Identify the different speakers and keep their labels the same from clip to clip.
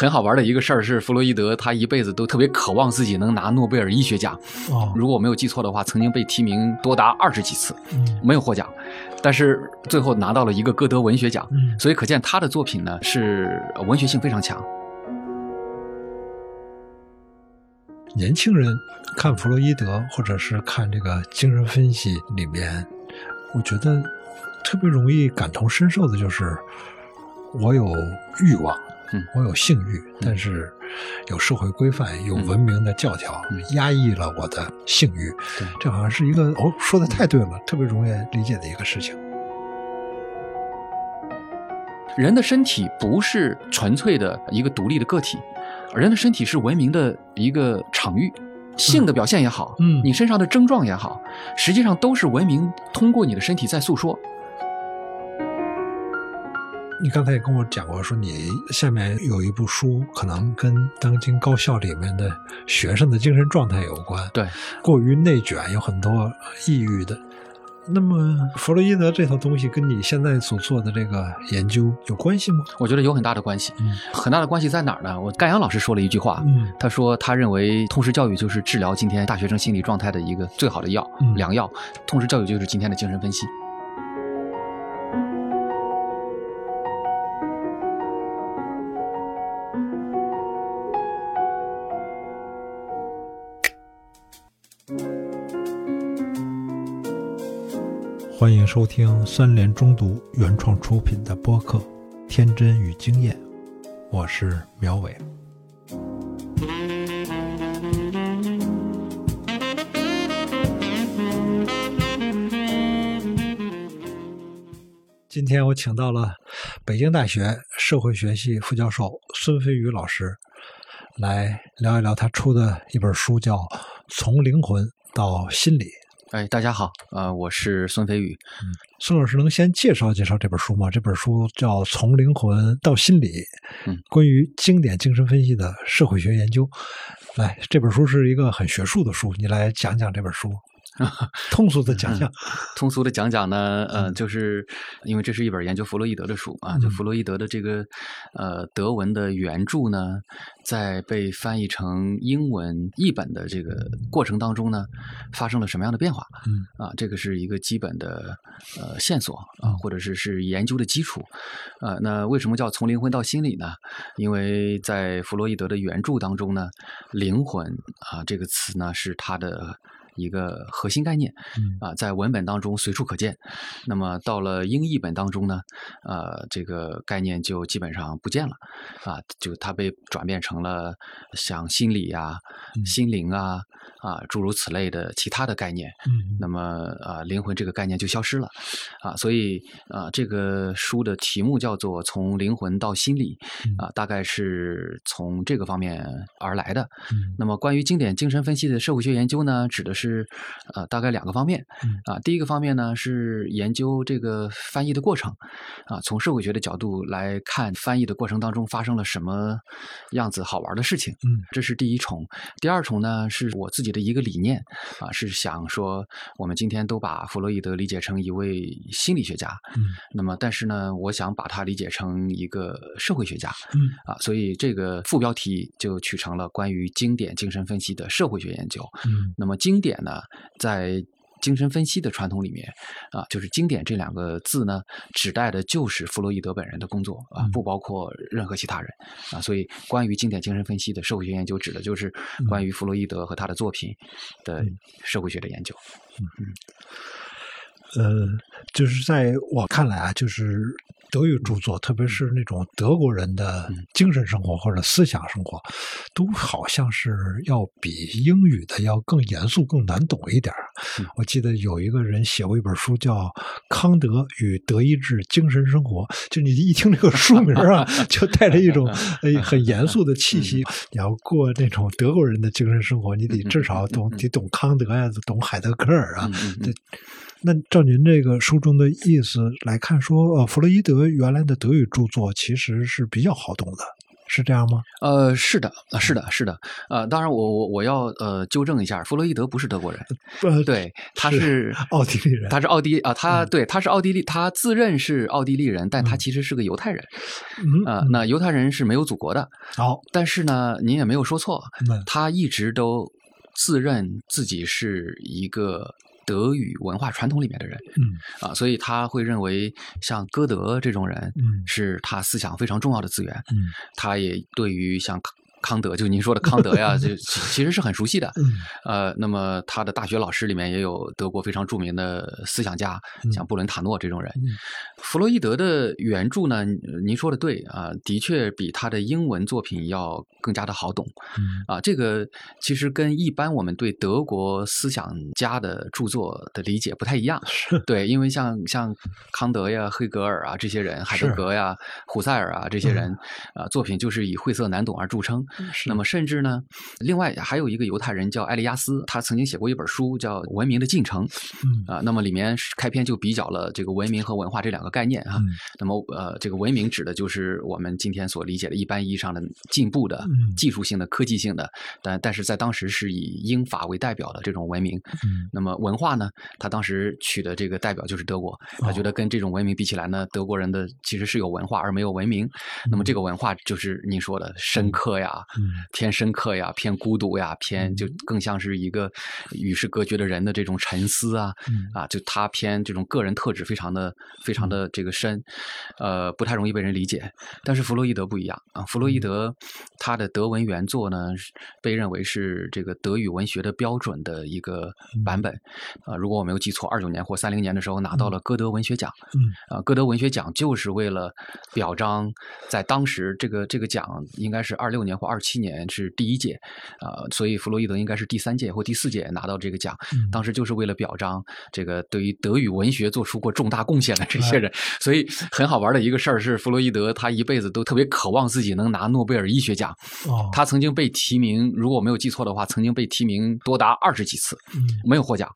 Speaker 1: 很好玩的一个事儿是，弗洛伊德他一辈子都特别渴望自己能拿诺贝尔医学奖。
Speaker 2: 哦，
Speaker 1: 如果我没有记错的话，曾经被提名多达二十几次，
Speaker 2: 嗯
Speaker 1: 没有获奖，但是最后拿到了一个歌德文学奖。
Speaker 2: 嗯
Speaker 1: 所以可见他的作品呢是呃文学性非常强。
Speaker 2: 年轻人看弗洛伊德，或者是看这个精神分析里面，我觉得特别容易感同身受的就是，我有欲望，
Speaker 1: 嗯
Speaker 2: 我有性欲，但是有社会规范，有文明的教条，
Speaker 1: 嗯
Speaker 2: 压抑了我的性欲。这好像是一个哦，说的太对了，特别容易理解的一个事情。
Speaker 1: 人的身体不是纯粹的一个独立的个体，人的身体是文明的一个场域。性的表现也好，
Speaker 2: 嗯
Speaker 1: 你身上的症状也好，实际上都是文明通过你的身体在诉说。
Speaker 2: 你刚才也跟我讲过，说你下面有一部书，可能跟当今高校里面的学生的精神状态有关。
Speaker 1: 对，
Speaker 2: 过于内卷，有很多抑郁的。那么，弗洛伊德这套东西跟你现在所做的这个研究有关系吗？
Speaker 1: 我觉得有很大的关系。
Speaker 2: 嗯
Speaker 1: 很大的关系在哪儿呢？我盖阳老师说了一句话，
Speaker 2: 嗯
Speaker 1: 他说他认为通识教育就是治疗今天大学生心理状态的一个最好的药、
Speaker 2: 嗯
Speaker 1: 良药。通识教育就是今天的精神分析。
Speaker 2: 欢迎收听三联中读原创出品的播客《天真与经验》，我是苗伟。今天我请到了北京大学社会学系副教授孙飞宇老师，来聊一聊他出的一本书，叫《从灵魂到心理》。
Speaker 1: 哎，大家好，呃，我是孙飞宇。
Speaker 2: 孙老师能先介绍介绍这本书吗？这本书叫《从灵魂到心理》，
Speaker 1: 嗯，
Speaker 2: 关于经典精神分析的社会学研究。来，这本书是一个很学术的书，你来讲讲这本书，通俗的讲讲。
Speaker 1: 通俗的讲讲呢，呃，就是因为这是一本研究弗洛伊德的书啊，就
Speaker 2: 嗯
Speaker 1: 弗洛伊德的这个呃德文的原著呢，在被翻译成英文译本的这个过程当中呢，发生了什么样的变化？
Speaker 2: 嗯
Speaker 1: 啊，这个是一个基本的呃线索啊，或者是是研究的基础。呃，那为什么叫从灵魂到心理呢？因为在弗洛伊德的原著当中呢，灵魂啊这个词呢是他的。一个核心概念
Speaker 2: 嗯。
Speaker 1: 啊，在文本当中随处可见。那么到了英译本当中呢，呃，这个概念就基本上不见了。啊，就它被转变成了像心理啊、
Speaker 2: 嗯。
Speaker 1: 心灵啊啊诸如此类的其他的概念。
Speaker 2: 嗯
Speaker 1: 那么啊，灵魂这个概念就消失了啊，所以啊，这个书的题目叫做《从灵魂到心理》
Speaker 2: 嗯
Speaker 1: 啊，大概是从这个方面而来的。
Speaker 2: 嗯
Speaker 1: 那么关于经典精神分析的社会学研究呢，指的是呃大概两个方面
Speaker 2: 嗯
Speaker 1: 啊，第一个方面呢是研究这个翻译的过程啊，从社会学的角度来看翻译的过程当中发生了什么样子好玩的事情。
Speaker 2: 嗯
Speaker 1: 这是第一重。第二重呢，是我自己的一个理念啊，是想说，我们今天都把弗洛伊德理解成一位心理学家，
Speaker 2: 嗯。
Speaker 1: 那么但是呢，我想把他理解成一个社会学家
Speaker 2: 嗯。
Speaker 1: 啊，所以这个副标题就取成了关于经典精神分析的社会学研究。
Speaker 2: 嗯。
Speaker 1: 那么经典呢，在精神分析的传统里面，啊，就是经典这两个字呢，指代的就是弗洛伊德本人的工作啊
Speaker 2: 嗯，
Speaker 1: 不包括任何其他人啊。所以，关于经典精神分析的社会学研究，指的就是关于弗洛伊德和他的作品的
Speaker 2: 嗯
Speaker 1: 社会学的研究。嗯。
Speaker 2: 嗯呃，就是在我看来啊，就是德语著作，特别是那种德国人的
Speaker 1: 嗯
Speaker 2: 精神生活或者思想生活，都好像是要比英语的要更严肃、更难懂一点我记得有一个人写过一本书叫《康德与德意志精神生活》，就你一听这个书名啊，就带着一种呃很严肃的气息。你要过那种德国人的精神生活，你得至少懂，得懂康德呀，懂海德格尔啊
Speaker 1: 嗯。
Speaker 2: 那照您这个书中的意思来看说，呃，弗洛伊德原来的德语著作其实是比较好懂的，是这样吗？
Speaker 1: 呃，是的，啊，是的，是的，呃，当然我我我要呃纠正一下，弗洛伊德不是德国人，
Speaker 2: 呃，
Speaker 1: 对，他是
Speaker 2: 奥地利人，
Speaker 1: 他是奥地啊，他对他是奥地利，他自认是奥地利人，但他其实是个犹太人，
Speaker 2: 嗯
Speaker 1: 啊，那犹太人是没有祖国的，
Speaker 2: 好，
Speaker 1: 但是呢，您也没有说错
Speaker 2: 嗯，
Speaker 1: 他一直都自认自己是一个德语文化传统里面的人
Speaker 2: 嗯。
Speaker 1: 啊，所以他会认为像歌德这种人
Speaker 2: 嗯。
Speaker 1: 是他思想非常重要的资源。
Speaker 2: 嗯。
Speaker 1: 他也对于像康康德，就您说的康德呀，就其其实是很熟悉的。
Speaker 2: 嗯
Speaker 1: 呃，那么他的大学老师里面也有德国非常著名的思想家，
Speaker 2: 嗯
Speaker 1: 像布伦塔诺这种人。
Speaker 2: 嗯
Speaker 1: 弗洛伊德的原著呢，您说的对啊、的确比他的英文作品要更加的好懂
Speaker 2: 嗯
Speaker 1: 啊。这个其实跟一般我们对德国思想家的著作的理解不太一样。
Speaker 2: 是
Speaker 1: 对，因为像像康德呀、黑格尔啊这些人，海德格呀、胡塞尔啊这些人，啊、作品就是以晦涩难懂而著称。
Speaker 2: 是
Speaker 1: 那么甚至呢，另外还有一个犹太人叫艾利亚斯，他曾经写过一本书叫《文明的进程》
Speaker 2: 嗯
Speaker 1: 啊、那么里面开篇就比较了这个文明和文化这两个概念啊。
Speaker 2: 嗯
Speaker 1: 那么呃，这个文明指的就是我们今天所理解的一般意义上的进步的、
Speaker 2: 嗯
Speaker 1: 技术性的、科技性的，但但是在当时是以英法为代表的这种文明。
Speaker 2: 嗯
Speaker 1: 那么文化呢，他当时取的这个代表就是德国，他觉得跟这种文明比起来呢，德国人的其实是有文化而没有文明。那么这个文化就是您说的深刻呀，
Speaker 2: 嗯
Speaker 1: 偏深刻呀，偏孤独呀，偏就更像是一个与世隔绝的人的这种沉思啊，
Speaker 2: 嗯
Speaker 1: 啊，就他偏这种个人特质非常的非常的这个深，呃，不太容易被人理解。但是弗洛伊德不一样啊，弗洛伊德他的德文原作呢，被认为是这个德语文学的标准的一个版本。啊，如果我没有记错，二九年或三零年的时候拿到了歌德文学奖。
Speaker 2: 嗯
Speaker 1: 啊，歌德文学奖就是为了表彰，在当时这个这个奖应该是二六年或二七年是第一届，呃，所以弗洛伊德应该是第三届或第四届拿到这个奖。
Speaker 2: 嗯
Speaker 1: 当时就是为了表彰这个对于德语文学做出过重大贡献的这些人，所以很好玩的一个事儿是，弗洛伊德他一辈子都特别渴望自己能拿诺贝尔医学奖。
Speaker 2: 哦
Speaker 1: 他曾经被提名，如果我没有记错的话，曾经被提名多达二十几次，
Speaker 2: 嗯
Speaker 1: 没有获奖，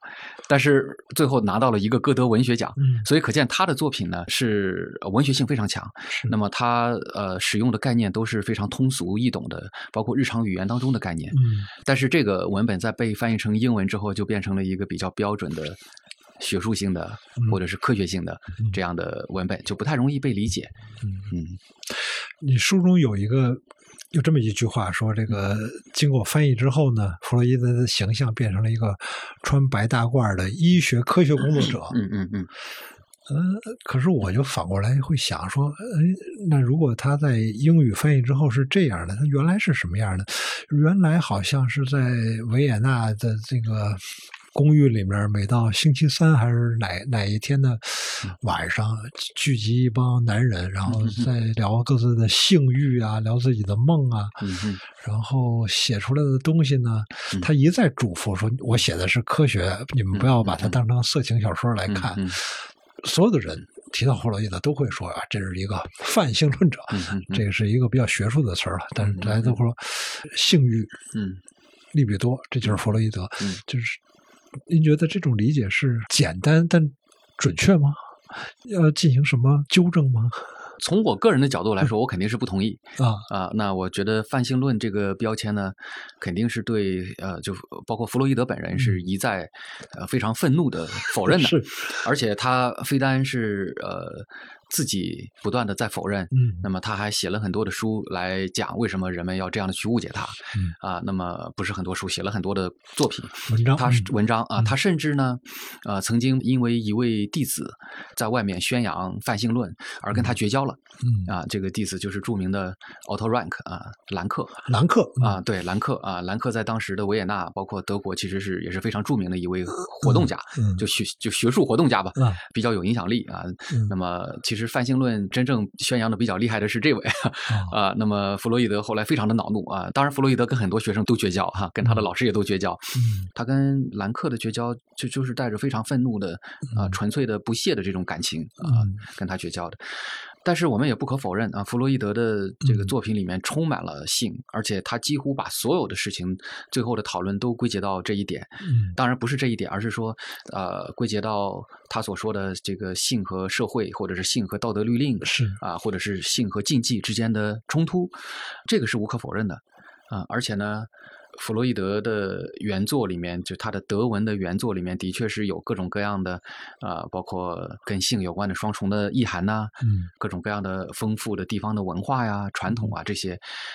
Speaker 1: 但是最后拿到了一个歌德文学奖。
Speaker 2: 嗯
Speaker 1: 所以可见他的作品呢是呃文学性非常强。那么他呃使用的概念都是非常通俗易懂的，包括日常语言当中的概念。
Speaker 2: 嗯
Speaker 1: 但是这个文本在被翻译成英文之后，就变成了一个比较标准的学术性的
Speaker 2: 嗯
Speaker 1: 或者是科学性的
Speaker 2: 嗯
Speaker 1: 这样的文本，就不太容易被理解。
Speaker 2: 嗯
Speaker 1: 嗯
Speaker 2: 你书中有一个有这么一句话说，这个经过翻译之后呢，弗洛伊德的形象变成了一个穿白大褂的医学科学工作者。
Speaker 1: 嗯嗯嗯
Speaker 2: 呃，可是我就反过来会想说，呃，那如果他在英语翻译之后是这样的，他原来是什么样的？原来好像是在维也纳的这个公寓里面，每到星期三还是哪哪一天的晚上，聚集一帮男人，然后再聊各自的性欲啊，聊自己的梦啊，
Speaker 1: 嗯嗯
Speaker 2: 然后写出来的东西呢，
Speaker 1: 嗯。
Speaker 2: 他一再嘱咐说：“我写的是科学，你们不要把它当成色情小说来看。所有的人提到弗洛伊德都会说啊，这是一个泛性论者，这个是一个比较学术的词儿了。但是大家都说性欲、
Speaker 1: 嗯
Speaker 2: 利比多，这就是弗洛伊德。
Speaker 1: 嗯
Speaker 2: 就是您觉得这种理解是简单但准确吗？要进行什么纠正吗？
Speaker 1: 从我个人的角度来说，我肯定是不同意。
Speaker 2: 啊，
Speaker 1: 啊。那我觉得泛性论这个标签呢，肯定是对呃，就包括弗洛伊德本人是一再呃非常愤怒的否认的，而且他非但是呃自己不断的在否认，
Speaker 2: 嗯。
Speaker 1: 那么他还写了很多的书来讲为什么人们要这样的去误解他
Speaker 2: 嗯。
Speaker 1: 啊。那么不是很多书，写了很多的作品，
Speaker 2: 文章，
Speaker 1: 他是
Speaker 2: 嗯。
Speaker 1: 文章啊，
Speaker 2: 嗯。
Speaker 1: 他甚至呢，呃，曾经因为一位弟子在外面宣扬泛性论而跟他绝交了
Speaker 2: 嗯。
Speaker 1: 啊。这个弟子就是著名的 Otto Rank 啊，兰克。
Speaker 2: 兰克
Speaker 1: 啊，对，兰克啊，兰克在当时的维也纳，包括德国，其实是也是非常著名的一位活动家，
Speaker 2: 嗯。
Speaker 1: 就学就学术活动家吧，
Speaker 2: 啊
Speaker 1: 比较有影响力啊。
Speaker 2: 嗯。
Speaker 1: 那么其实泛性论真正宣扬的比较厉害的是这位
Speaker 2: 啊
Speaker 1: 啊。那么弗洛伊德后来非常的恼怒啊，当然弗洛伊德跟很多学生都绝交哈、跟他的老师也都绝交。
Speaker 2: 嗯
Speaker 1: 他跟兰克的绝交，就就是带着非常愤怒的啊、
Speaker 2: 嗯
Speaker 1: 纯粹的不屑的这种感情啊、
Speaker 2: 嗯
Speaker 1: 跟他绝交的。但是我们也不可否认啊，弗洛伊德的这个
Speaker 2: 嗯
Speaker 1: 作品里面充满了性，而且他几乎把所有的事情最后的讨论都归结到这一点。
Speaker 2: 嗯
Speaker 1: 当然不是这一点，而是说，呃，归结到他所说的这个性和社会，或者是性和道德律令
Speaker 2: 是
Speaker 1: 啊，或者是性和禁忌之间的冲突，这个是无可否认的啊。而且呢，弗洛伊德的原作里面，就他的德文的原作里面，的确是有各种各样的，呃，包括跟性有关的双重的意涵呐、
Speaker 2: 嗯
Speaker 1: 各种各样的丰富的地方的文化呀、传统啊这些，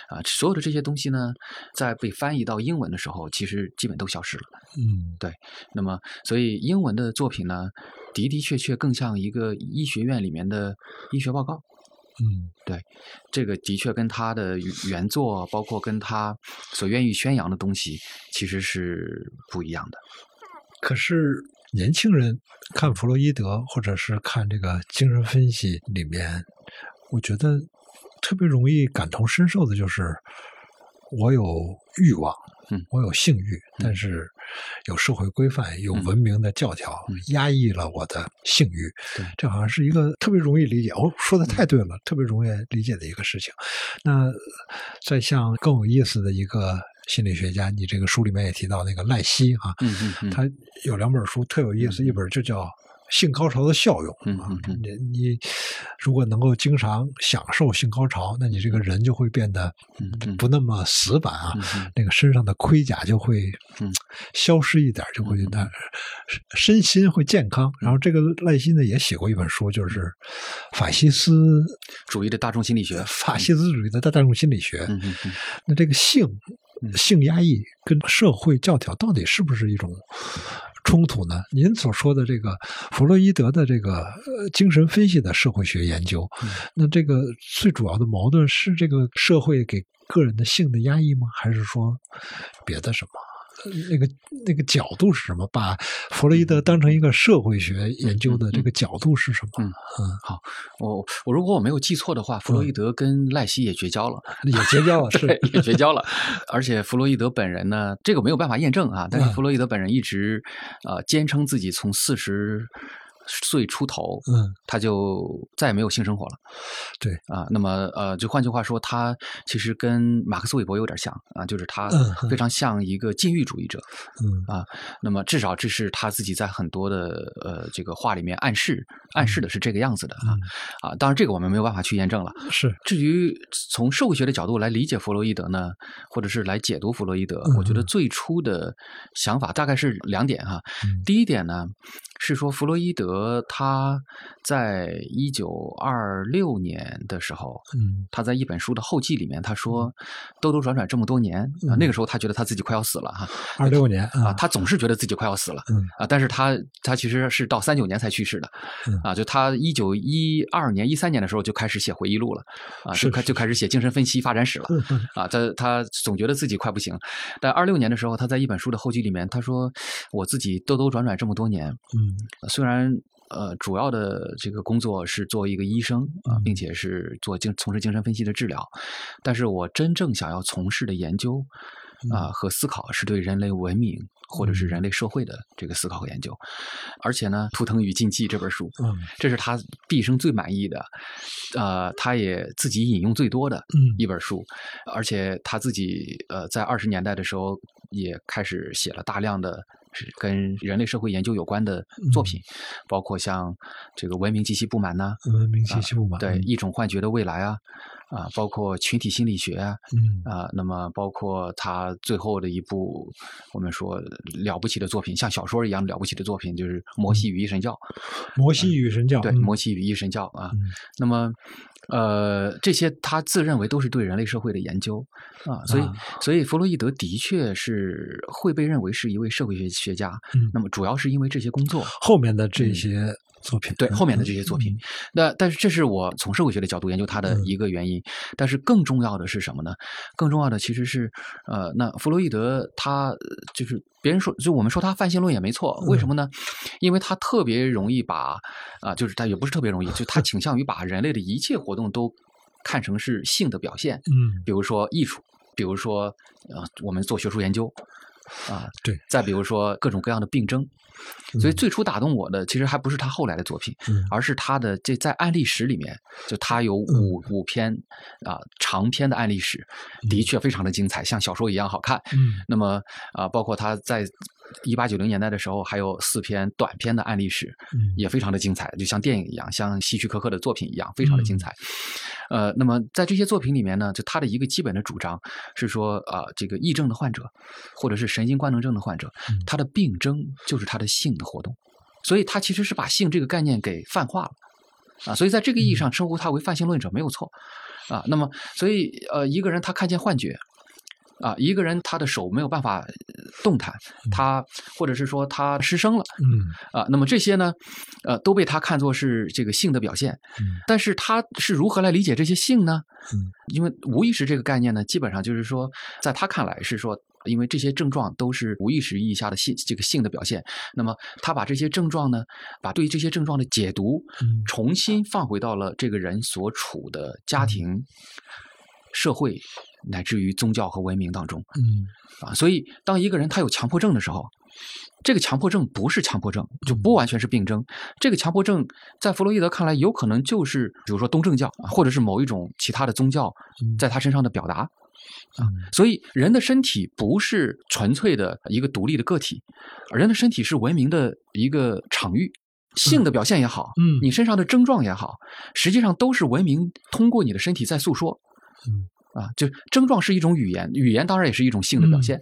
Speaker 1: 啊、所有的这些东西呢，在被翻译到英文的时候，其实基本都消失了。
Speaker 2: 嗯对
Speaker 1: 那么，所以英文的作品呢，的的确确更像一个医学院里面的医学报告。
Speaker 2: 嗯对
Speaker 1: 这个的确跟他的原作，包括跟他所愿意宣扬的东西，其实是不一样的。
Speaker 2: 可是年轻人看弗洛伊德，或者是看这个精神分析里面，我觉得特别容易感同身受的就是，我有欲望，
Speaker 1: 嗯。
Speaker 2: 我有性欲，但是有社会规范，有
Speaker 1: 嗯。
Speaker 2: 文明的教条，
Speaker 1: 嗯。
Speaker 2: 压抑了我的性欲
Speaker 1: 对。
Speaker 2: 这好像是一个特别容易理解，哦，说的太对了，特别容易理解的一个事情。那再像更有意思的一个心理学家，你这个书里面也提到那个赖希啊，
Speaker 1: 嗯嗯嗯，
Speaker 2: 他有两本书特有意思，一本就叫《性高潮的效用》啊你你如果能够经常享受性高潮，那你这个人就会变得不那么死板啊，那个身上的盔甲就会
Speaker 1: 嗯。
Speaker 2: 消失一点，就会那身心会健康。然后这个赖希呢也写过一本书，就是法西斯
Speaker 1: 主义的大众心理学。
Speaker 2: 法西斯主义的大众心理学。那这个性
Speaker 1: 嗯。
Speaker 2: 性压抑跟社会教条到底是不是一种冲突呢？您所说的这个弗洛伊德的这个呃精神分析的社会学研究，
Speaker 1: 嗯
Speaker 2: 那这个最主要的矛盾是这个社会给个人的性的压抑吗？还是说别的什么？呃那个那个角度是什么？把弗洛伊德当成一个社会学研究的这个角度是什么？
Speaker 1: 嗯好我我如果我没有记错的话，弗洛伊德跟赖希也绝交了。
Speaker 2: 也绝交了，是
Speaker 1: 对，也绝交了。而且弗洛伊德本人呢，这个没有办法验证啊，但是
Speaker 2: 嗯
Speaker 1: 弗洛伊德本人一直呃坚称自己从四十岁出头，
Speaker 2: 嗯，
Speaker 1: 他就再也没有性生活了。
Speaker 2: 对。
Speaker 1: 啊，那么呃，就换句话说，他其实跟马克思韦伯有点像啊，就是他非常像一个禁欲主义者。
Speaker 2: 嗯。
Speaker 1: 那么至少这是他自己在很多的呃这个话里面暗示暗示的是这个样子的啊、啊，当然这个我们没有办法去验证了。
Speaker 2: 是。
Speaker 1: 至于从社会学的角度来理解弗洛伊德呢，或者是来解读弗洛伊德，
Speaker 2: 嗯
Speaker 1: 我觉得最初的想法大概是两点哈。
Speaker 2: 嗯。
Speaker 1: 第一点呢是说弗洛伊德他在一九二六年的时候，
Speaker 2: 嗯。
Speaker 1: 他在一本书的后记里面他说，兜兜转转这么多年啊，
Speaker 2: 嗯
Speaker 1: 那个时候他觉得他自己快要死了哈
Speaker 2: 二六年
Speaker 1: 啊，他总是觉得自己快要死了。
Speaker 2: 嗯
Speaker 1: 啊，但是他他其实是到三九年才去世的，
Speaker 2: 嗯
Speaker 1: 啊，就他一九一二年、一三年的时候就开始写回忆录了，啊，就开就开始写精神分析发展史了，啊，他他总觉得自己快不行，但二六年的时候，他在一本书的后记里面，他说我自己兜兜转转这么多年，
Speaker 2: 嗯
Speaker 1: 虽然呃主要的这个工作是做一个医生啊，
Speaker 2: 嗯。
Speaker 1: 并且是做精从事精神分析的治疗，但是我真正想要从事的研究啊、
Speaker 2: 嗯。
Speaker 1: 和思考是对人类文明或者是人类社会的这个思考和研究，而且呢，《图腾与禁忌》这本书，
Speaker 2: 嗯。
Speaker 1: 这是他毕生最满意的，呃，他也自己引用最多的
Speaker 2: 嗯。
Speaker 1: 一本书，而且他自己呃在二十年代的时候也开始写了大量的是跟人类社会研究有关的作品，包括像这个文明及其不满呐、
Speaker 2: 文明及其不满，
Speaker 1: 对
Speaker 2: 嗯
Speaker 1: 一种幻觉的未来啊，啊，包括群体心理学啊，
Speaker 2: 嗯
Speaker 1: 啊，那么包括他最后的一部我们说了不起的作品，像小说一样了不起的作品，就是《摩西与一神教》。
Speaker 2: 摩西与神教，
Speaker 1: 对，
Speaker 2: 嗯
Speaker 1: 摩西与一神教啊。
Speaker 2: 嗯
Speaker 1: 那么，呃，这些他自认为都是对人类社会的研究啊，所以，
Speaker 2: 啊
Speaker 1: 所以弗洛伊德的确是会被认为是一位社会学学家。
Speaker 2: 嗯
Speaker 1: 那么，主要是因为这些工作。
Speaker 2: 后面的这些作品，
Speaker 1: 对后面的
Speaker 2: 嗯
Speaker 1: 这些作品，那但是这是我从社会学的角度研究他的
Speaker 2: 嗯
Speaker 1: 一个原因。但是更重要的是什么呢？更重要的其实是，呃，那弗洛伊德他呃就是别人说，就我们说他泛性论也没错，为什么呢？因为他特别容易把啊、就是他也不是特别容易，就他倾向于把人类的一切活动都看成是性的表现，
Speaker 2: 嗯
Speaker 1: 比如说艺术，比如说呃，我们做学术研究啊，
Speaker 2: 对，
Speaker 1: 再比如说各种各样的病症所以最初打动我的，其实还不是他后来的作品，而是他的这在案例史里面，就他有五五篇啊长篇的案例史，的确非常的精彩，像小说一样好看。那么啊，包括他在。一八九零年代的时候，还有四篇短篇的案例史，也非常的精彩，就像电影一样，像希区柯克的作品一样，非常的精彩。呃，那么在这些作品里面呢，就他的一个基本的主张是说，啊，这个癔症的患者，或者是神经官能症的患者，他的病征就是他的性的活动，所以他其实是把性这个概念给泛化了，啊，所以在这个意义上称呼他为泛性论者没有错，啊，那么所以呃，一个人他看见幻觉。啊，一个人他的手没有办法动弹，他或者是说他失声了，嗯，啊，那么这些呢，呃，都被他看作是这个性的表现，嗯，但是他是如何来理解这些性呢？嗯，因为无意识这个概念呢，基本上就是说，在他看来是说，因为这些症状都是无意识意义下的性这个性的表现，那么他把这些症状呢，把对于这些症状的解读，重新放回到了这个人所处的家庭、社会。乃至于宗教和文明当中，嗯，啊，所以当一个人他有强迫症的时候，这个强迫症不是强迫症，就不完全是病症。这个强迫症在弗洛伊德看来，有可能就是比如说东正教，或者是某一种其他的宗教在他身上的表达，啊，所以人的身体不是纯粹的一个独立的个体，人的身体是文明的一个场域，性的表现也好，嗯，你身上的症状也好，实际上都是文明通过你的身体在诉说，嗯。啊，就症状是一种语言，语言当然也是一种性的表现。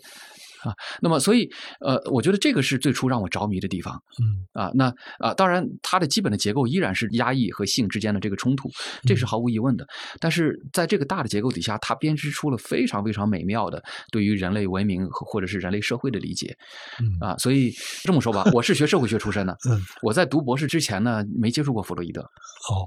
Speaker 1: 啊，那么所以，呃，我觉得这个是最初让我着迷的地方。嗯，啊，那啊，当然，它的基本的结构依然是压抑和性之间的这个冲突，这是毫无疑问的。但是在这个大的结构底下，它编织出了非常非常美妙的对于人类文明和或者是人类社会的理解。嗯，啊，所以这么说吧，我是学社会学出身的。嗯，我在读博士之前呢，没接触过弗洛伊德。哦，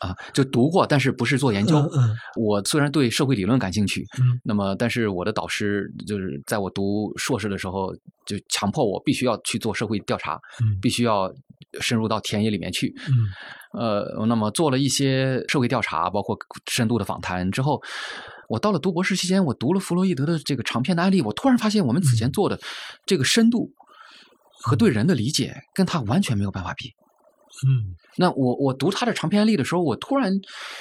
Speaker 1: 啊，就读过，但是不是做研究。嗯，我虽然对社会理论感兴趣，嗯，那么但是我的导师就是在我读。读硕士的时候，就强迫我必须要去做社会调查，必须要深入到田野里面去。呃，那么做了一些社会调查，包括深度的访谈之后，我到了读博士期间，我读了弗洛伊德的这个长篇的案例，我突然发现我们此前做的这个深度和对人的理解，跟他完全没有办法比。嗯，那我我读他的长篇案例的时候，我突然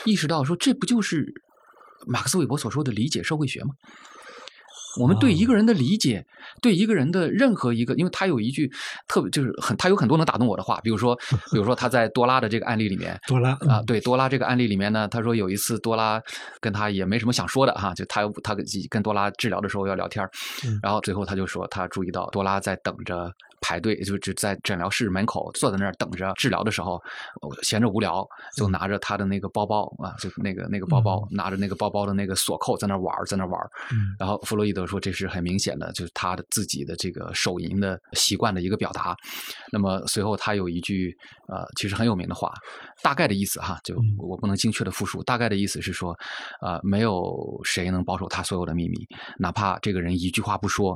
Speaker 1: 意识到说，这不就是马克思韦伯所说的理解社会学吗？我们对一个人的理解，对一个人的任何一个，因为他有一句特别就是很，他有很多能打动我的话，比如说，比如说他在多拉的这个案例里面，
Speaker 2: 多拉
Speaker 1: 啊，对多拉这个案例里面呢，他说有一次多拉跟他也没什么想说的哈，就他他跟多拉治疗的时候要聊天然后最后他就说他注意到多拉在等着。排队就就在诊疗室门口坐在那儿等着治疗的时候，闲着无聊就拿着他的那个包包啊，就那个那个包包，拿着那个包包的那个锁扣在那玩在那玩然后弗洛伊德说这是很明显的，就是他的自己的这个手淫的习惯的一个表达。那么随后他有一句呃其实很有名的话，大概的意思哈，就我不能精确的复述，大概的意思是说，呃，没有谁能保守他所有的秘密，哪怕这个人一句话不说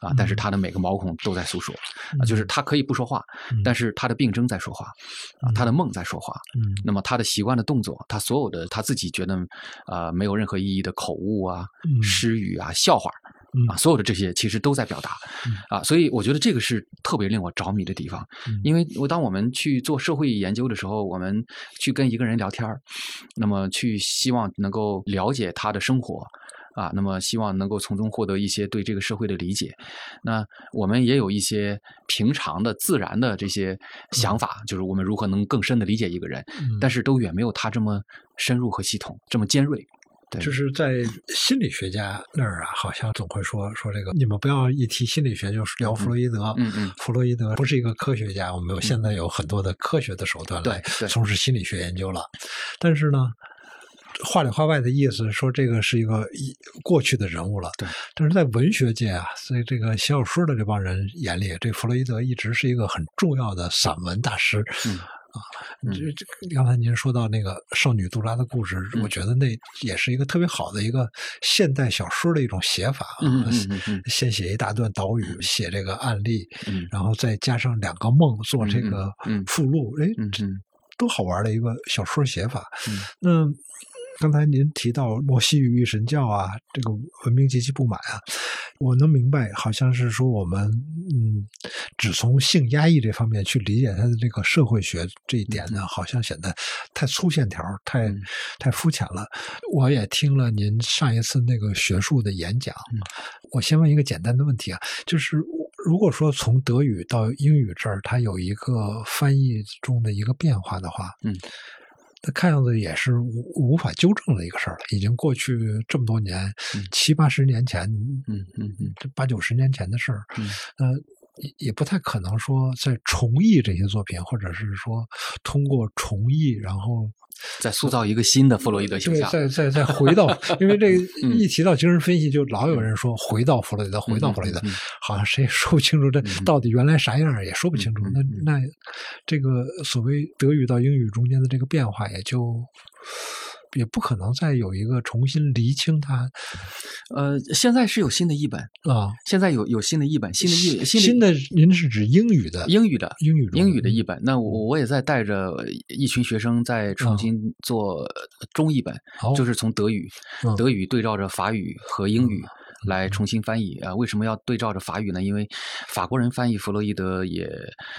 Speaker 1: 啊，但是他的每个毛孔都在诉说。啊，就是他可以不说话，但是他的病症在说话，啊，他的梦在说话，嗯，那么他的习惯的动作，他所有的他自己觉得啊没有任何意义的口误啊、失语啊、笑话，啊，所有的这些其实都在表达，啊，所以我觉得这个是特别令我着迷的地方，因为我当我们去做社会研究的时候，我们去跟一个人聊天那么去希望能够了解他的生活。啊，那么希望能够从中获得一些对这个社会的理解。那我们也有一些平常的、自然的这些想法，就是我们如何能更深的理解一个人，但是都远没有他这么深入和系统，这么尖锐。对，
Speaker 2: 就是在心理学家那儿啊，好像总会说说这个，你们不要一提心理学就聊弗洛伊德。嗯嗯，弗洛伊德不是一个科学家，我们现在有很多的科学的手段来从事心理学研究了，但是呢。话里话外的意思说，这个是一个过去的人物了。
Speaker 1: 对，
Speaker 2: 但是在文学界啊，所以这个写小说的这帮人眼里，这弗洛伊德一直是一个很重要的散文大师。嗯啊，这这刚才您说到那个少女杜拉的故事，我觉得那也是一个特别好的一个现代小说的一种写法。
Speaker 1: 嗯嗯嗯，
Speaker 2: 先写一大段导语，写这个案例，然后再加上两个梦做这个附录，哎，这多好玩的一个小说写法。那。刚才您提到摩西语神教啊，这个文明极其不满啊，我能明白，好像是说我们嗯，只从性压抑这方面去理解他的这个社会学这一点呢，好像显得太粗线条、太太肤浅了。我也听了您上一次那个学术的演讲，我先问一个简单的问题啊，就是如果说从德语到英语这儿，它有一个翻译中的一个变化的话，
Speaker 1: 嗯。
Speaker 2: 那看样子也是无无法纠正的一个事儿了，已经过去这么多年，七八十年前，
Speaker 1: 嗯嗯嗯，
Speaker 2: 这八九十年前的事儿，
Speaker 1: 嗯，
Speaker 2: 呃，也也不太可能说再重译这些作品，或者是说通过重译，然后。
Speaker 1: 再塑造一个新的弗洛伊德形象，
Speaker 2: 再再再回到，因为这 一提到精神分析，就老有人说回到弗洛伊德，回到弗洛伊德，好像谁也说不清楚这到底原来啥样，也说不清楚。那那这个所谓德语到英语中间的这个变化，也就。也不可能再有一个重新厘清它。
Speaker 1: 呃，现在是有新的译本
Speaker 2: 啊，
Speaker 1: 现在有有新的译本，新的译
Speaker 2: 新的，您是指英语的？
Speaker 1: 英语的，
Speaker 2: 英语
Speaker 1: 英语的译本。那我我也在带着一群学生在重新做中译本，就是从德语德语对照着法语和英语。来重新翻译啊？为什么要对照着法语呢？因为法国人翻译弗洛伊德也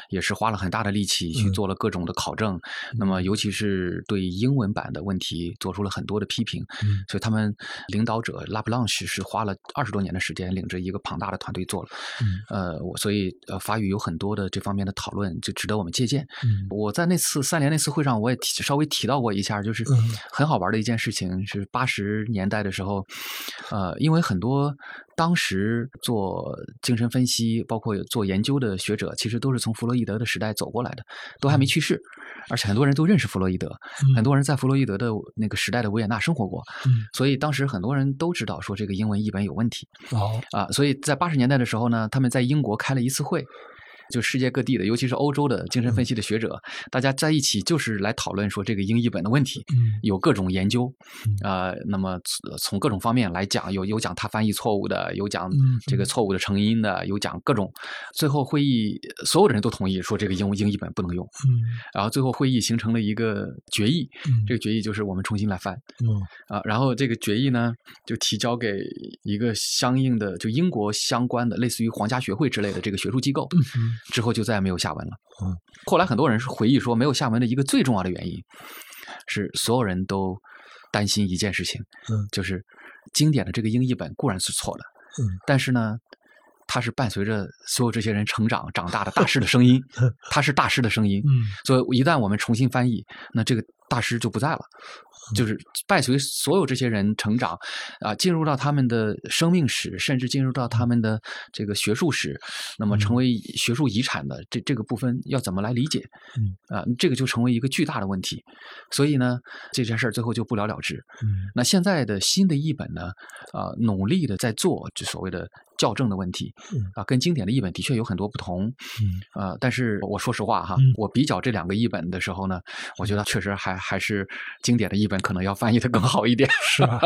Speaker 1: 也是花了很大的力气去做了各种的考证，那么尤其是对英文版的问题做出了很多的批评，嗯所以他们领导者拉普朗什是花了二十多年的时间，领着一个庞大的团队做了。嗯呃，我所以呃法语有很多的这方面的讨论，就值得我们借鉴。我在那次三联那次会上，我也提稍微提到过一下，就是很好玩的一件事情，是八十年代的时候，呃，因为很多。当时做精神分析，包括做研究的学者，其实都是从弗洛伊德的时代走过来的，都还没去世，而且很多人都认识弗洛伊德，很多人在弗洛伊德的那个时代的维也纳生活过，所以当时很多人都知道说这个英文译本有问题。
Speaker 2: 哦，
Speaker 1: 啊，所以在八十年代的时候呢，他们在英国开了一次会。就世界各地的，尤其是欧洲的精神分析的学者，大家在一起就是来讨论说这个英译本的问题，有各种研究，啊，那么从各种方面来讲，有有讲他翻译错误的，有讲这个错误的成因的，有讲各种。最后会议所有的人都同意说这个英英译本不能用，然后最后会议形成了一个决议，这个决议就是我们重新来翻，啊，然后这个决议呢就提交给一个相应的就英国相关的类似于皇家学会之类的这个学术机构。之后就再也没有下文了。嗯，后来很多人是回忆说，没有下文的一个最重要的原因，是所有人都担心一件事情，嗯，就是经典的这个英译本固然是错的，嗯，但是呢，它是伴随着所有这些人成长长大的大师的声音，它是大师的声音，嗯，所以一旦我们重新翻译，那这个大师就不在了。就是伴随所有这些人成长，啊，进入到他们的生命史，甚至进入到他们的这个学术史，那么成为学术遗产的这这个部分要怎么来理解？嗯，啊，这个就成为一个巨大的问题。所以呢，这件事儿最后就不了了之。嗯，那现在的新的译本呢，啊，努力的在做就所谓的。校正的问题，啊，跟经典的译本的确有很多不同，嗯，呃，但是我说实话哈，我比较这两个译本的时候呢，我觉得确实还还是经典的译本可能要翻译的更好一点，
Speaker 2: 是吧？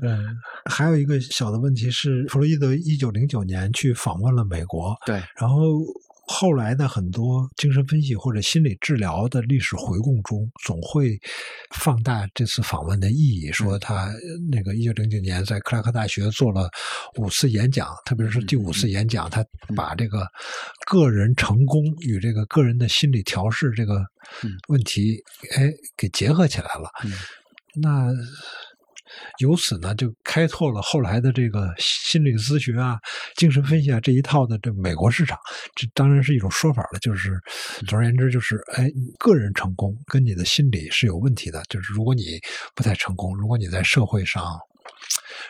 Speaker 2: 嗯，还有一个小的问题是，弗洛伊德一九零九年去访问了美国，
Speaker 1: 对，
Speaker 2: 然后。后来呢很多精神分析或者心理治疗的历史回顾中，总会放大这次访问的意义，说他那个一九零九年在克拉克大学做了五次演讲，特别是第五次演讲，他把这个个人成功与这个个人的心理调试这个问题，哎，给结合起来了。那。由此呢，就开拓了后来的这个心理咨询啊、精神分析啊这一套的这美国市场。这当然是一种说法了，就是总而言之，就是哎，个人成功跟你的心理是有问题的。就是如果你不太成功，如果你在社会上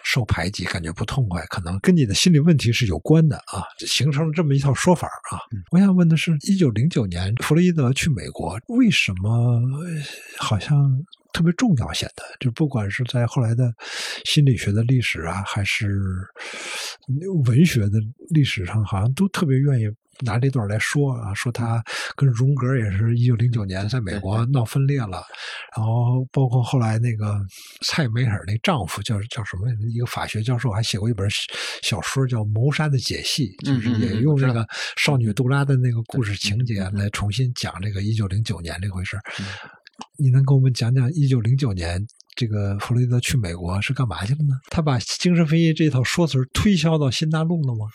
Speaker 2: 受排挤，感觉不痛快，可能跟你的心理问题是有关的啊，形成了这么一套说法啊。我想问的是，一九零九年弗洛伊德去美国，为什么好像？特别重要，显得就不管是在后来的心理学的历史啊，还是文学的历史上，好像都特别愿意拿这段来说啊，说他跟荣格也是一九零九年在美国闹分裂了，然后包括后来那个蔡梅尔那丈夫叫叫什么一个法学教授，还写过一本小说叫《谋杀的解析》，就是也用这个少女杜拉的那个故事情节来重新讲这个一九零九年这回事。你能给我们讲讲一九零九年这个弗洛伊德去美国是干嘛去了呢？他把精神分析这套说辞推销到新大陆了吗？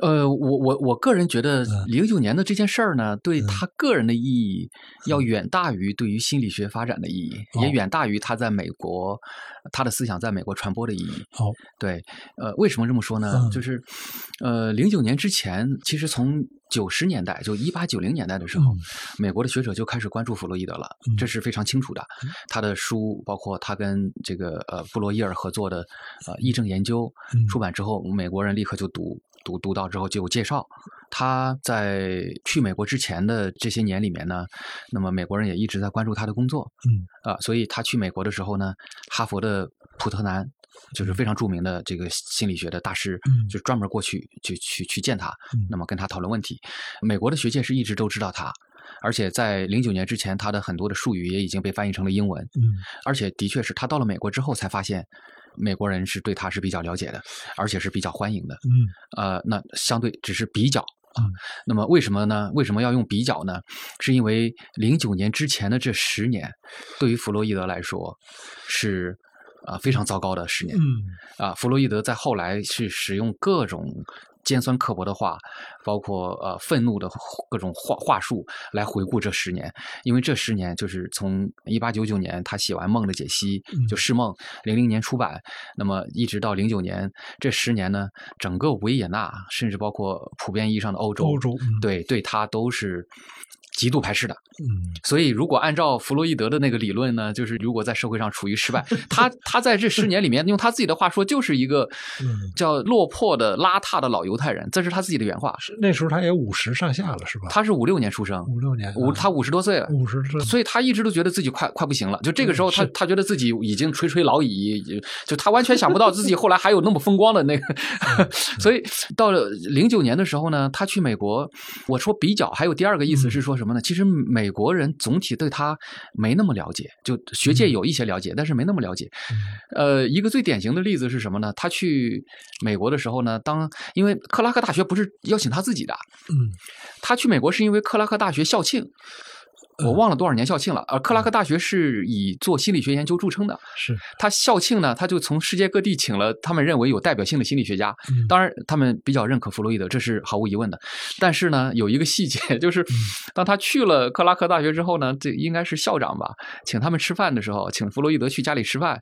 Speaker 1: 呃，我我我个人觉得
Speaker 2: 嗯，
Speaker 1: 零九年的这件事儿呢，对他个人的意义要远大于对于心理学发展的意义，也
Speaker 2: 哦
Speaker 1: 远大于他在美国他的思想在美国传播的意义。
Speaker 2: 哦，
Speaker 1: 对，呃，为什么这么说呢？
Speaker 2: 嗯
Speaker 1: 就是，呃，零九年之前，其实从九十年代，就一八九零年代的时候，
Speaker 2: 嗯
Speaker 1: 美国的学者就开始关注弗洛伊德了，
Speaker 2: 嗯
Speaker 1: 这是非常清楚的。他的书，包括他跟这个呃布罗伊尔合作的呃议政研究
Speaker 2: 嗯。
Speaker 1: 出版之后，美国人立刻就读读读到之后就有介绍。他在去美国之前的这些年里面呢，那么美国人也一直在关注他的工作，
Speaker 2: 嗯。
Speaker 1: 啊，所以他去美国的时候呢，哈佛的普特南就是非常著名的这个心理学的大师，
Speaker 2: 嗯。
Speaker 1: 就专门过去去去去见他
Speaker 2: 嗯，
Speaker 1: 那么跟他讨论问题。美国的学界是一直都知道他，而且在零九年之前，他的很多的术语也已经被翻译成了英文，
Speaker 2: 嗯
Speaker 1: 而且的确是他到了美国之后才发现。美国人是对他是比较了解的，而且是比较欢迎的。
Speaker 2: 嗯
Speaker 1: 呃，那相对只是比较啊
Speaker 2: 嗯。
Speaker 1: 那么为什么呢？为什么要用比较呢？是因为零九年之前的这十年，对于弗洛伊德来说是啊、非常糟糕的十年
Speaker 2: 嗯
Speaker 1: 啊。弗洛伊德在后来是使用各种。尖酸刻薄的话，包括呃愤怒的各种话话术来回顾这十年，因为这十年就是从一八九九年他写完《梦的解析》
Speaker 2: 嗯
Speaker 1: 就《释梦》，零零年出版，那么一直到零九年这十年呢，整个维也纳，甚至包括普遍意义上的欧洲，
Speaker 2: 欧洲嗯
Speaker 1: 对对他都是极度排斥的。
Speaker 2: 嗯
Speaker 1: 所以，如果按照弗洛伊德的那个理论呢，就是如果在社会上处于失败，他他在这十年里面，用他自己的话说，就是一个
Speaker 2: 嗯
Speaker 1: 叫落魄的、邋遢的老犹太人，这是他自己的原话。
Speaker 2: 是那时候他也五十上下了是吧？
Speaker 1: 他是五六年出生，
Speaker 2: 五六年啊
Speaker 1: 五他五十多岁了。
Speaker 2: 五十
Speaker 1: 所以他一直都觉得自己快快不行了，就这个时候他他觉得自己已经垂垂老矣，就他完全想不到自己后来还有那么风光的那个，
Speaker 2: 嗯
Speaker 1: 所以到了零九年的时候呢，他去美国，我说比较，还有第二个意思
Speaker 2: 嗯
Speaker 1: 是说什么呢？其实美国人总体对他没那么了解，就学界有一些了解，但是没那么了解。
Speaker 2: 嗯
Speaker 1: 呃，一个最典型的例子是什么呢？他去美国的时候呢，当因为克拉克大学不是邀请他自己的，
Speaker 2: 嗯。
Speaker 1: 他去美国是因为克拉克大学校庆，我
Speaker 2: 嗯
Speaker 1: 忘了多少年校庆了。呃克拉克大学是以做心理学研究著称的，
Speaker 2: 是。
Speaker 1: 他校庆呢，他就从世界各地请了他们认为有代表性的心理学家。
Speaker 2: 嗯。
Speaker 1: 当然，他们比较认可弗洛伊德，这是毫无疑问的。但是呢，有一个细节，就是当他去了克拉克大学之后呢，这应该是校长吧，请他们吃饭的时候，请弗洛伊德去家里吃饭，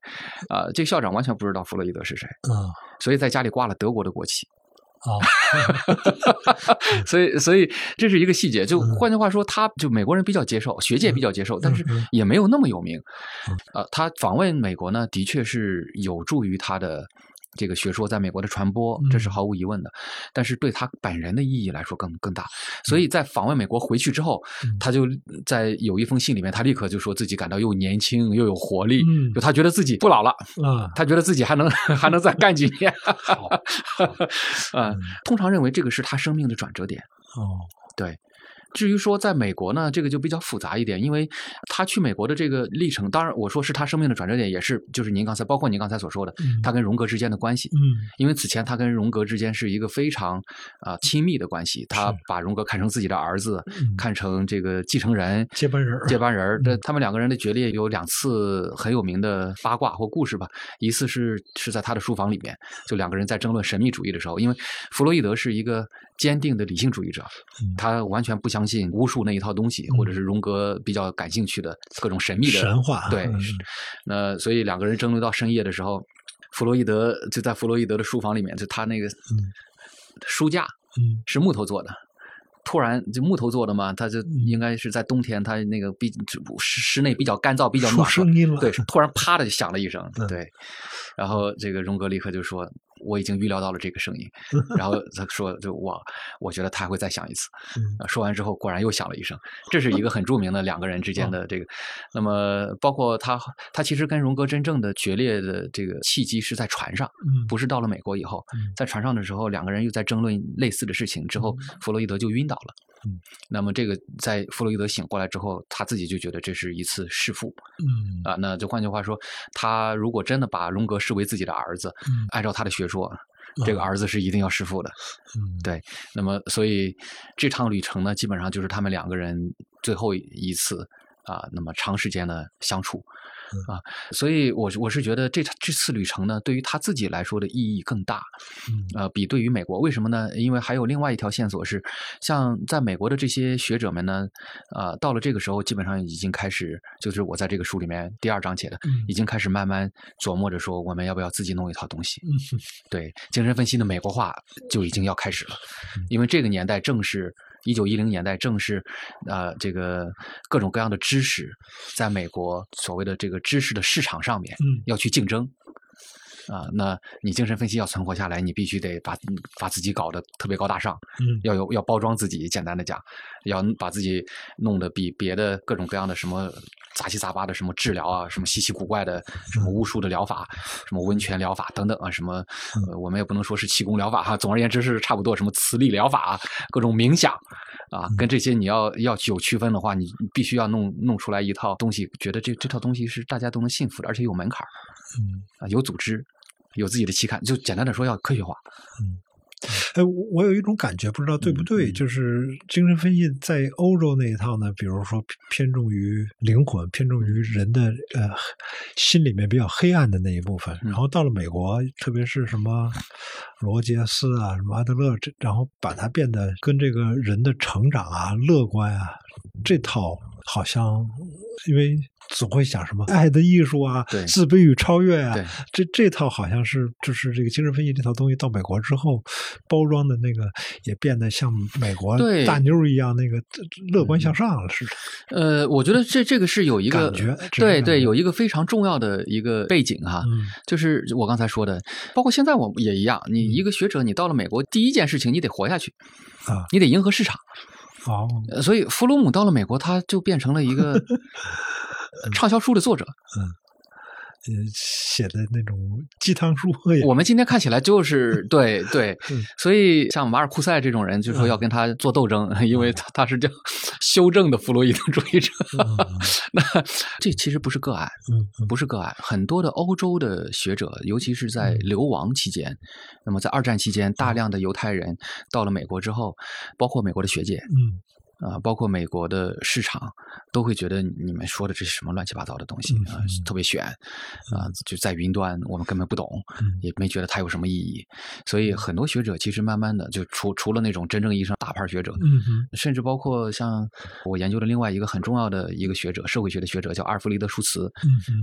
Speaker 1: 啊、这个校长完全不知道弗洛伊德是谁，
Speaker 2: 啊
Speaker 1: 所以在家里挂了德国的国旗。
Speaker 2: 啊
Speaker 1: 所以，所以这是一个细节。就
Speaker 2: 嗯
Speaker 1: 换句话说，他就美国人比较接受，学界比较接受，但是
Speaker 2: 嗯
Speaker 1: 也没有那么有名
Speaker 2: 嗯。
Speaker 1: 呃，他访问美国呢，的确是有助于他的。这个学说在美国的传播，这是
Speaker 2: 嗯。
Speaker 1: 毫无疑问的，但是对他本人的意义来说更更大。所以在访问美国回去之后，
Speaker 2: 嗯。
Speaker 1: 他就在有一封信里面，他立刻就说自己感到又年轻又有活力，
Speaker 2: 嗯
Speaker 1: 就他觉得自己不老了，
Speaker 2: 啊。
Speaker 1: 他觉得自己还能还能再干几年。
Speaker 2: 好
Speaker 1: 啊、通常认为这个是他生命的转折点。
Speaker 2: 哦
Speaker 1: 至于说在美国呢，这个就比较复杂一点，因为他去美国的这个历程，当然我说是他生命的转折点，也是就是您刚才包括您刚才所说的，
Speaker 2: 嗯
Speaker 1: 他跟荣格之间的关系。
Speaker 2: 嗯
Speaker 1: 因为此前他跟荣格之间是一个非常啊、亲密的关系，他把荣格看成自己的儿子，
Speaker 2: 嗯
Speaker 1: 看成这个继承人。
Speaker 2: 接班人
Speaker 1: 接班人儿，这
Speaker 2: 嗯
Speaker 1: 他们两个人的决裂有两次很有名的八卦或故事吧。一次是是在他的书房里面，就两个人在争论神秘主义的时候，因为弗洛伊德是一个坚定的理性主义者，
Speaker 2: 嗯。
Speaker 1: 他完全不相信巫术那一套东西，或者是荣格比较感兴趣的各种神秘的
Speaker 2: 神话
Speaker 1: 对，那所以两个人争论到深夜的时候，弗洛伊德就在弗洛伊德的书房里面，就他那个书架
Speaker 2: 嗯。
Speaker 1: 是木头做的。突然就木头做的嘛，他就
Speaker 2: 嗯。
Speaker 1: 应该是在冬天，他那个比室室内比较干燥，比较
Speaker 2: 出
Speaker 1: 暖和。
Speaker 2: 声音了
Speaker 1: 对，突然啪的就响了一声，
Speaker 2: 嗯。
Speaker 1: 对，然后这个荣格立刻就说：“我已经预料到了这个声音。”然后他说：“就我，我觉得他还会再响一次。说完之后，果然又响了一声。这是一个很著名的两个人之
Speaker 2: 哦
Speaker 1: 间的这个。那么，包括他，他其实跟荣格真正的决裂的这个契机是在船上，
Speaker 2: 嗯
Speaker 1: 不是到了美国以后
Speaker 2: 嗯，
Speaker 1: 在船上的时候，两个人又在争论类似的事情，之后弗洛伊德就晕倒了。
Speaker 2: 嗯，
Speaker 1: 那么这个在弗洛伊德醒过来之后，他自己就觉得这是一次弑父
Speaker 2: 嗯
Speaker 1: 啊。那就换句话说，他如果真的把荣格视为自己的儿子，
Speaker 2: 嗯
Speaker 1: 按照他的学说，这个
Speaker 2: 啊
Speaker 1: 儿子是一定要弑父的。
Speaker 2: 嗯
Speaker 1: 对，那么所以这趟旅程呢，基本上就是他们两个人最后一次啊，那么长时间的相处。啊，所以我我是觉得这这次旅程呢，对于他自己来说的意义更大，呃，比对于美国，为什么呢？因为还有另外一条线索是，像在美国的这些学者们呢，呃，到了这个时候，基本上已经开始，就是我在这个书里面第二章写的，已经开始慢慢琢磨着说，我们要不要自己弄一套东西？对，精神分析的美国化就已经要开始了，因为这个年代正是。一九一零年代，正是，呃，这个各种各样的知识，在美国所谓的这个知识的市场上面，要去竞争。啊，那你精神分析要存活下来，你必须得把把自己搞得特别高大上，
Speaker 2: 嗯，
Speaker 1: 要有要包装自己，简单的讲，要把自己弄得比别的各种各样的什么杂七杂八的什么治疗啊，什么稀奇古怪的什么巫术的疗法，什么温泉疗法等等啊，什么我们也不能说是气功疗法哈，总而言之是差不多什么磁力疗法，各种冥想啊，跟这些你要要有区分的话，你必须要弄弄出来一套东西，觉得这这套东西是大家都能信服的，而且有门槛
Speaker 2: 嗯
Speaker 1: 啊，有组织。有自己的期刊，就简单的说，要科学化。
Speaker 2: 嗯，哎，我有一种感觉，不知道对不对，就是精神分析在欧洲那一套呢，比如说偏重于灵魂，偏重于人的呃心里面比较黑暗的那一部分。然后到了美国，特别是什么罗杰斯啊，什么阿德勒，这然后把它变得跟这个人的成长啊、乐观啊这套，好像因为。总会想什么爱的艺术啊，自卑与超越啊，这这套好像是就是这个精神分析这套东西到美国之后，包装的那个也变得像美国大妞一样那个乐观向上了似的。
Speaker 1: 呃，我觉得这这个是有一个
Speaker 2: 感觉，
Speaker 1: 对对，有一个非常重要的一个背景哈，就是我刚才说的，包括现在我也一样，你一个学者，你到了美国，第一件事情你得活下去
Speaker 2: 啊，
Speaker 1: 你得迎合市场。
Speaker 2: 哦，
Speaker 1: 所以弗洛姆到了美国，他就变成了一个。畅销书的作者，
Speaker 2: 嗯，呃，写的那种鸡汤书，
Speaker 1: 我们今天看起来就是 对对，所以像马尔库塞这种人，就说要跟他做斗争，因为他他是叫 修正的弗洛伊德主义者。那这其实不是个案，
Speaker 2: 嗯，
Speaker 1: 不是个案，很多的欧洲的学者，尤其是在流亡期间，那么在二战期间，大量的犹太人到了美国之后，包括美国的学界，
Speaker 2: 嗯。
Speaker 1: 啊，包括美国的市场都会觉得你们说的这是什么乱七八糟的东西啊，特别玄啊，就在云端，我们根本不懂，也没觉得它有什么意义。所以很多学者其实慢慢的就除除了那种真正意义上大牌学者，甚至包括像我研究的另外一个很重要的一个学者，社会学的学者叫阿尔弗雷德舒茨，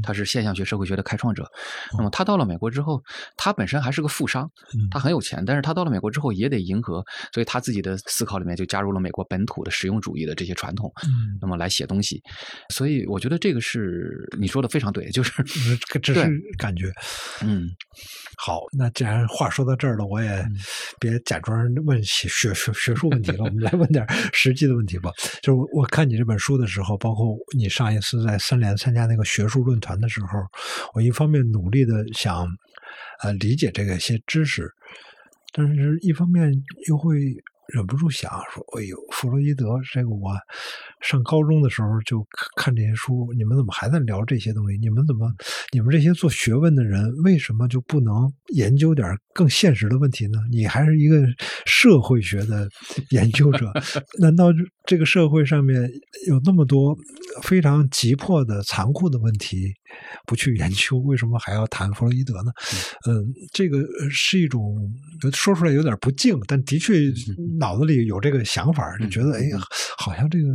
Speaker 1: 他是现象学社会学的开创者。那么他到了美国之后，他本身还是个富商，他很有钱，但是他到了美国之后也得迎合，所以他自己的思考里面就加入了美国本土的实。实用主义的这些传统，
Speaker 2: 嗯，
Speaker 1: 那么来写东西，所以我觉得这个是你说的非常对，就是
Speaker 2: 只是感觉，
Speaker 1: 嗯，
Speaker 2: 好，那既然话说到这儿了，我也别假装问学学学术问题了，我们来问点实际的问题吧。就是我看你这本书的时候，包括你上一次在三联参加那个学术论坛的时候，我一方面努力的想呃理解这个些知识，但是一方面又会。忍不住想说：“哎呦，弗洛伊德，这个我上高中的时候就看这些书，你们怎么还在聊这些东西？你们怎么，你们这些做学问的人，为什么就不能研究点更现实的问题呢？你还是一个社会学的研究者，难道这个社会上面有那么多非常急迫的、残酷的问题不去研究？为什么还要谈弗洛伊德呢？嗯，这个是一种说出来有点不敬，但的确。”脑子里有这个想法，就觉得哎，好像这个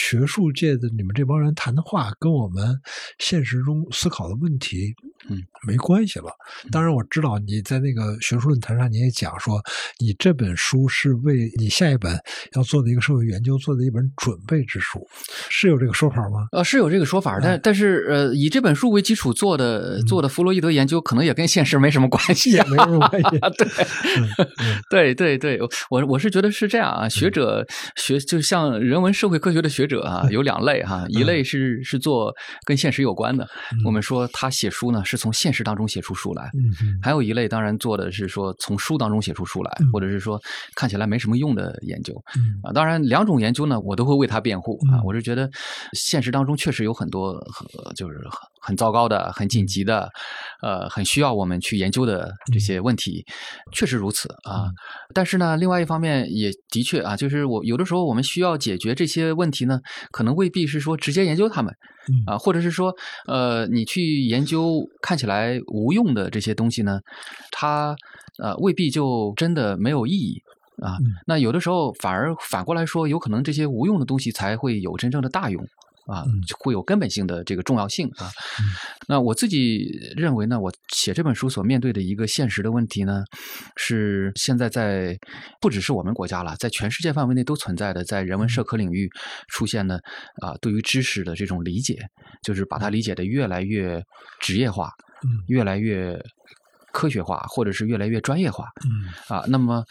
Speaker 2: 学术界的你们这帮人谈的话，跟我们现实中思考的问题。
Speaker 1: 嗯，
Speaker 2: 没关系了。当然，我知道你在那个学术论坛上，你也讲说，你这本书是为你下一本要做的一个社会研究做的一本准备之书，是有这个说法吗？
Speaker 1: 呃，是有这个说法，但但是呃，以这本书为基础做的做的弗洛伊德研究，可能也跟现实没什么关系，
Speaker 2: 也没什么关系。
Speaker 1: 对，对，对，对，我我是觉得是这样啊。学者学就像人文社会科学的学者啊，有两类哈，一类是是做跟现实有关的，我们说他写书呢。是从现实当中写出书来，还有一类当然做的是说从书当中写出书来，或者是说看起来没什么用的研究，啊，当然两种研究呢，我都会为他辩护啊，我是觉得现实当中确实有很多就是很糟糕的、很紧急的呃很需要我们去研究的这些问题，确实如此啊。但是呢，另外一方面也的确啊，就是我有的时候我们需要解决这些问题呢，可能未必是说直接研究它们啊，或者是说呃，你去研究看起来无用的这些东西呢，它呃未必就真的没有意义。啊，那有的时候反而反过来说，有可能这些无用的东西才会有真正的大用啊，会有根本性的这个重要性啊。那我自己认为呢，我写这本书所面对的一个现实的问题呢，是现在在不只是我们国家了，在全世界范围内都存在的，在人文社科领域出现的啊，对于知识的这种理解，就是把它理解的越来越职业化，越来越。科学化，或者是越来越专业化，
Speaker 2: 嗯。
Speaker 1: 啊，那么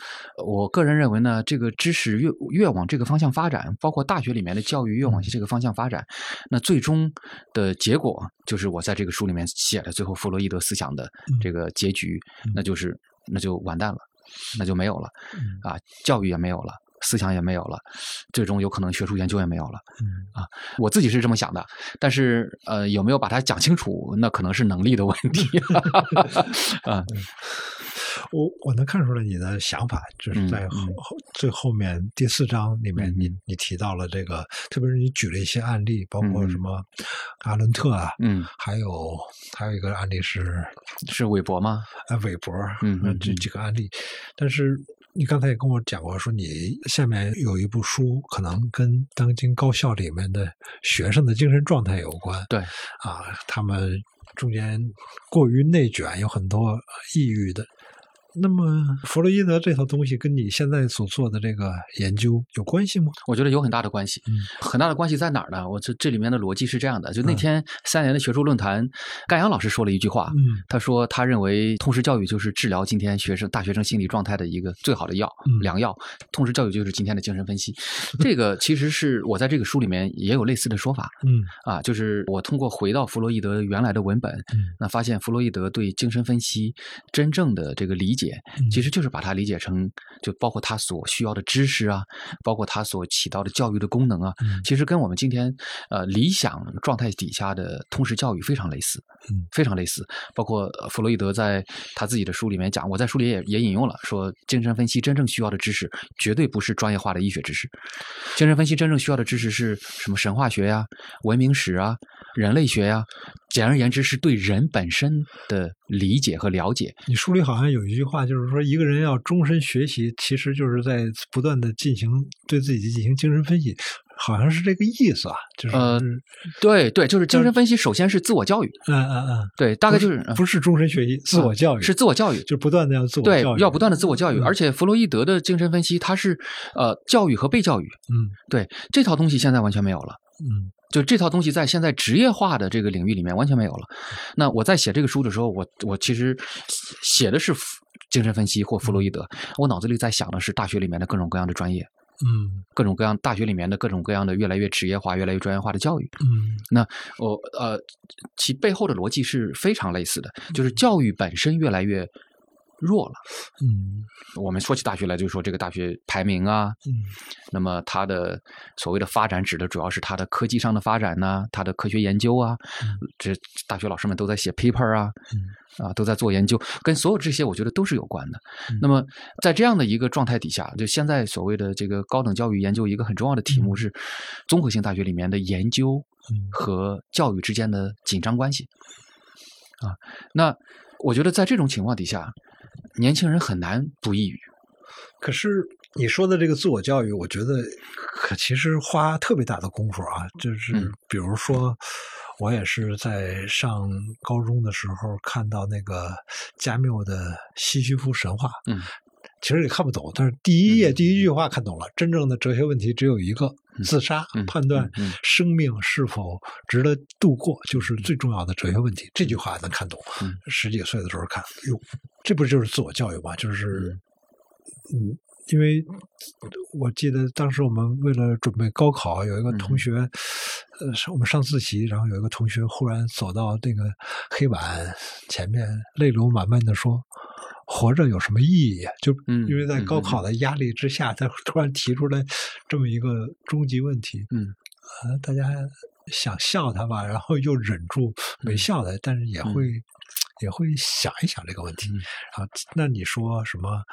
Speaker 1: 我个人认为呢，这个知识越越往这个方向发展，包括大学里面的教育越往这个方向发展，那最终的结果就是我在这个书里面写的最后弗洛伊德思想的这个结局，那就是那就完蛋了，那就没有了，啊，教育也没有了。思想也没有了，最终有可能学术研究也没有了。
Speaker 2: 嗯
Speaker 1: 啊，我自己是这么想的，但是呃，有没有把它讲清楚，那可能是能力的问题。啊，
Speaker 2: 我我能看出来你的想法，就是在后后最后面第四章里面，你你提到了这个，特别是你举了一些案例，包括什么阿伦特啊，
Speaker 1: 嗯，
Speaker 2: 还有还有一个案例是
Speaker 1: 是韦伯吗？
Speaker 2: 啊，韦伯，
Speaker 1: 嗯，
Speaker 2: 这几个案例，但是。你刚才也跟我讲过，说你下面有一部书，可能跟当今高校里面的学生的精神状态有关。
Speaker 1: 对，
Speaker 2: 啊，他们中间过于内卷，有很多抑郁的。那么，弗洛伊德这套东西跟你现在所做的这个研究有关系吗？
Speaker 1: 我觉得有很大的关系。
Speaker 2: 嗯，
Speaker 1: 很大的关系在哪儿呢？我这这里面的逻辑是这样的：就那天三联的学术论坛，盖阳老师说了一句话。
Speaker 2: 嗯，
Speaker 1: 他说他认为通识教育就是治疗今天学生大学生心理状态的一个最好的药良药。通识教育就是今天的精神分析。这个其实是我在这个书里面也有类似的说法。
Speaker 2: 嗯，
Speaker 1: 啊，就是我通过回到弗洛伊德原来的文本，那发现弗洛伊德对精神分析真正的这个理解。其实就是把它理解成，就包括它所需要的知识啊，包括它所起到的教育的功能啊，其实跟我们今天呃理想状态底下的通识教育非常类似，
Speaker 2: 嗯，
Speaker 1: 非常类似。包括弗洛伊德在他自己的书里面讲，我在书里也也引用了，说精神分析真正需要的知识，绝对不是专业化的医学知识，精神分析真正需要的知识是什么？神话学呀，文明史啊。人类学呀，简而言之，是对人本身的理解和了解。
Speaker 2: 你书里好像有一句话，就是说，一个人要终身学习，其实就是在不断的进行对自己进行精神分析，好像是这个意思啊。就是
Speaker 1: 呃，对对，就是精神分析，首先是自我教育。
Speaker 2: 嗯嗯嗯，
Speaker 1: 对，大概就是
Speaker 2: 不是终身学习，自我教育
Speaker 1: 是自我教育，
Speaker 2: 就不断的要自我
Speaker 1: 对，
Speaker 2: 教育，
Speaker 1: 要不断的自我教育。而且弗洛伊德的精神分析，它是呃教育和被教育。
Speaker 2: 嗯，
Speaker 1: 对，这套东西现在完全没有了。
Speaker 2: 嗯。
Speaker 1: 就这套东西在现在职业化的这个领域里面完全没有了。那我在写这个书的时候，我我其实写的是精神分析或弗洛伊德，我脑子里在想的是大学里面的各种各样的专业，
Speaker 2: 嗯，
Speaker 1: 各种各样大学里面的各种各样的越来越职业化、越来越专业化的教育，
Speaker 2: 嗯，
Speaker 1: 那我呃，其背后的逻辑是非常类似的，就是教育本身越来越。弱了，
Speaker 2: 嗯，
Speaker 1: 我们说起大学来，就是说这个大学排名啊，
Speaker 2: 嗯，
Speaker 1: 那么它的所谓的发展指的主要是它的科技上的发展呢，它的科学研究啊，这大学老师们都在写 paper 啊，嗯。啊，都在做研究，跟所有这些我觉得都是有关的。那么在这样的一个状态底下，就现在所谓的这个高等教育研究一个很重要的题目是综合性大学里面的研究和教育之间的紧张关系。啊，那我觉得在这种情况底下。年轻人很难不抑郁，
Speaker 2: 可是你说的这个自我教育，我觉得可其实花特别大的功夫啊。就是比如说，我也是在上高中的时候看到那个加缪的《西西弗神话》，
Speaker 1: 嗯，
Speaker 2: 其实也看不懂，但是第一页第一句话看懂了。真正的哲学问题只有一个：自杀。判断生命是否值得度过，就是最重要的哲学问题。这句话能看懂。十几岁的时候看，哟。这不就是自我教育吗？就是，嗯，因为我记得当时我们为了准备高考，有一个同学，呃，我们上自习，然后有一个同学忽然走到那个黑板前面，泪流满面的说：“活着有什么意义？”就因为在高考的压力之下，他突然提出来这么一个终极问题。
Speaker 1: 嗯，
Speaker 2: 啊，大家想笑他吧，然后又忍住没笑他，但是也会。也会想一想这个问题。
Speaker 1: 嗯
Speaker 2: 啊，那你说什么？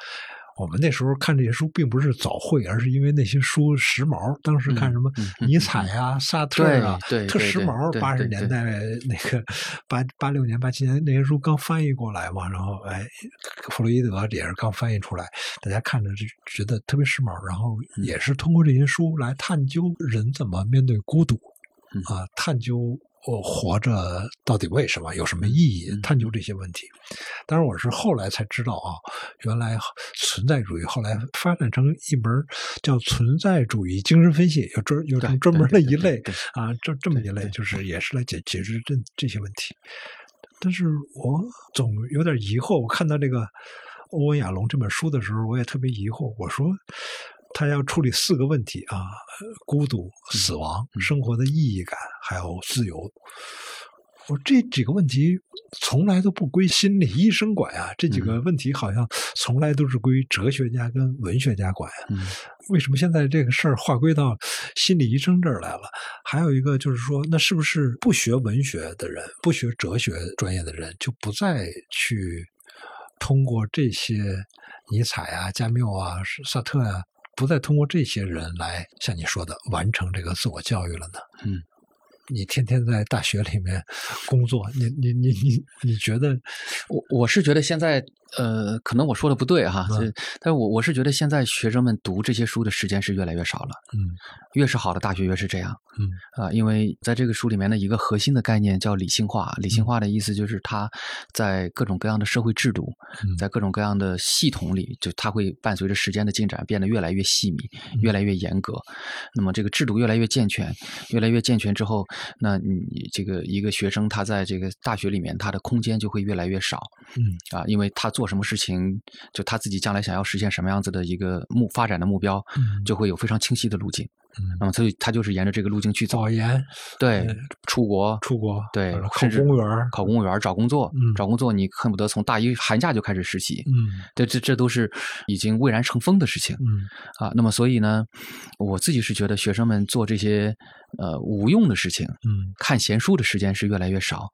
Speaker 2: 我们那时候看这些书，并不是早会，而是因为那些书时髦。当时看什么尼采呀、萨特啊，特时髦。八十年代那个八八六年、八七年那些书刚翻译过来嘛，然后哎，弗洛伊德也是刚翻译出来，大家看着就觉得特别时髦。然后
Speaker 1: 嗯
Speaker 2: 也是通过这些书来探究人怎么面对孤独，
Speaker 1: 嗯
Speaker 2: 啊，探究。我活着到底为什么？有什么意义？
Speaker 1: 嗯
Speaker 2: 探究这些问题。当然，我是后来才知道啊，原来存在主义后来发展成一门叫存在主义精神分析，有专有
Speaker 1: 对
Speaker 2: 专门的一类啊，这这么一类，就是也是来解解释这这些问题。但是我总有点疑惑，我看到这个欧文亚龙这本书的时候，我也特别疑惑。我说他要处理四个问题啊：孤独、死亡、
Speaker 1: 嗯
Speaker 2: 生活的意义感，还有自由。我这几个问题从来都不归心理医生管啊，这几个问题好像从来都是归哲学家跟文学家管啊。
Speaker 1: 嗯
Speaker 2: 为什么现在这个事儿划归到心理医生这儿来了？还有一个就是说，那是不是不学文学的人、不学哲学专业的人，就不再去通过这些尼采啊、加缪啊、萨特啊，不再通过这些人来像你说的完成这个自我教育了呢？
Speaker 1: 嗯，
Speaker 2: 你天天在大学里面工作，你你你你你觉得？
Speaker 1: 我我是觉得现在呃，可能我说的不对哈，但是我我是觉得现在学生们读这些书的时间是越来越少了，
Speaker 2: 嗯
Speaker 1: 越是好的大学越是这样。
Speaker 2: 嗯
Speaker 1: 啊，因为在这个书里面的一个核心的概念叫理性化。理性化的意思就是它在各种各样的社会制度，
Speaker 2: 嗯
Speaker 1: 在各种各样的系统里，就它会伴随着时间的进展变得越来越细密，
Speaker 2: 嗯
Speaker 1: 越来越严格。那么这个制度越来越健全，越来越健全之后，那你这个一个学生他在这个大学里面，他的空间就会越来越少。
Speaker 2: 嗯
Speaker 1: 啊，因为他做什么事情，就他自己将来想要实现什么样子的一个目发展的目标，
Speaker 2: 嗯
Speaker 1: 就会有非常清晰的路径。
Speaker 2: 嗯，
Speaker 1: 那么，所以他就是沿着这个路径去走。
Speaker 2: 保研
Speaker 1: 对
Speaker 2: 嗯，
Speaker 1: 出国，
Speaker 2: 出国，
Speaker 1: 对，
Speaker 2: 考公务员，
Speaker 1: 考公务员、找工作，
Speaker 2: 嗯
Speaker 1: 找工作，你恨不得从大一寒假就开始实习。
Speaker 2: 嗯
Speaker 1: 这这这都是已经蔚然成风的事情
Speaker 2: 嗯
Speaker 1: 啊。那么，所以呢，我自己是觉得学生们做这些呃无用的事情，
Speaker 2: 嗯
Speaker 1: 看闲书的时间是越来越少，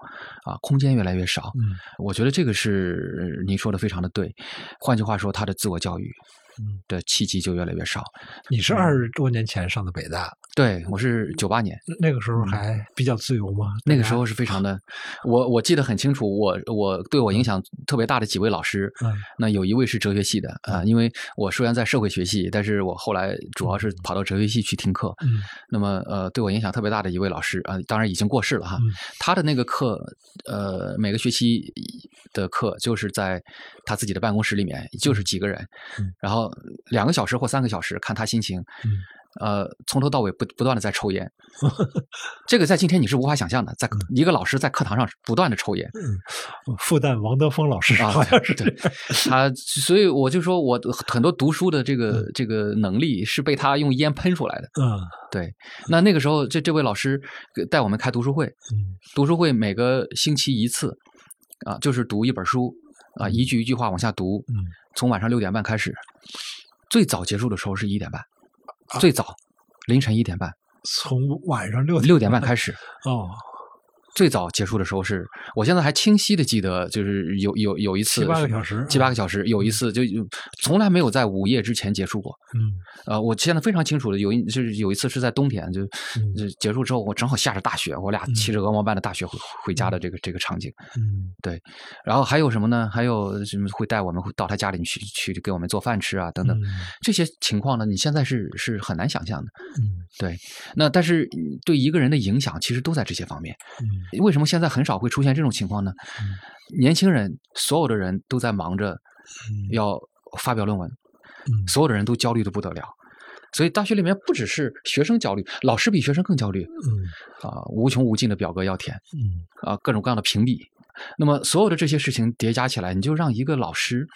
Speaker 1: 啊，空间越来越少。
Speaker 2: 嗯
Speaker 1: 我觉得这个是您说的非常的对。换句话说，他的自我教育
Speaker 2: 嗯，
Speaker 1: 的契机就越来越少。
Speaker 2: 你是二十多年前上的北大，
Speaker 1: 对我是九八年，
Speaker 2: 那个时候还比较自由吗？
Speaker 1: 那个时候是非常。的，我我记得很清楚，我我对我影响特别大的几位老师，
Speaker 2: 嗯。
Speaker 1: 那有一位是哲学系的啊、因为我虽然在社会学系，但是我后来主要是跑到哲学系去听课。
Speaker 2: 嗯。
Speaker 1: 那么呃，对我影响特别大的一位老师啊、当然已经过世了哈。
Speaker 2: 嗯。
Speaker 1: 他的那个课，呃，每个学期的课就是在他自己的办公室里面，就是几个人，
Speaker 2: 嗯。
Speaker 1: 然后两个小时或三个小时，看他心情，
Speaker 2: 嗯。
Speaker 1: 呃，从头到尾不不断的在抽烟，这个在今天你是无法想象的，在一个老师在课堂上不断的抽烟。
Speaker 2: 嗯，复旦王德峰老师
Speaker 1: 啊，
Speaker 2: 好像是
Speaker 1: 对他，所以我就说我很多读书的这个这个能力是被他用烟喷出来的。
Speaker 2: 嗯。
Speaker 1: 对，那那个时候这这位老师带我们开读书会，
Speaker 2: 嗯。
Speaker 1: 读书会每个星期一次，啊，就是读一本书，啊，一句一句话往下读，
Speaker 2: 嗯
Speaker 1: 从晚上六点半开始，最早结束的时候是一点半，
Speaker 2: 啊
Speaker 1: 最早凌晨一点半，
Speaker 2: 从晚上六
Speaker 1: 六点半开始。
Speaker 2: 哦，
Speaker 1: 最早结束的时候是，我现在还清晰的记得，就是有有有一次
Speaker 2: 七八个小时
Speaker 1: 七八个小时，有一次就就从来没有在午夜之前结束过。
Speaker 2: 嗯
Speaker 1: 呃，我现在非常清楚的，有一就是有一次是在冬天，就
Speaker 2: 嗯
Speaker 1: 就结束之后，我正好下着大雪，我俩骑着鹅毛般的大雪回回家的这个这个场景。
Speaker 2: 嗯对
Speaker 1: 然后还有什么呢？还有什么会带我们到他家里去去给我们做饭吃啊等等。
Speaker 2: 嗯
Speaker 1: 这些情况呢，你现在是是很难想象的。
Speaker 2: 嗯
Speaker 1: 对，那但是嗯对一个人的影响其实都在这些方面。
Speaker 2: 嗯
Speaker 1: 为什么现在很少会出现这种情况呢？
Speaker 2: 嗯
Speaker 1: 年轻人，所有的人都在忙着
Speaker 2: 嗯
Speaker 1: 要发表论文，
Speaker 2: 嗯
Speaker 1: 所有的人都焦虑的不得了。所以大学里面不只是学生焦虑，老师比学生更焦虑
Speaker 2: 嗯
Speaker 1: 啊、无穷无尽的表格要填
Speaker 2: 嗯
Speaker 1: 啊、各种各样的评比。那么所有的这些事情叠加起来，你就让一个老师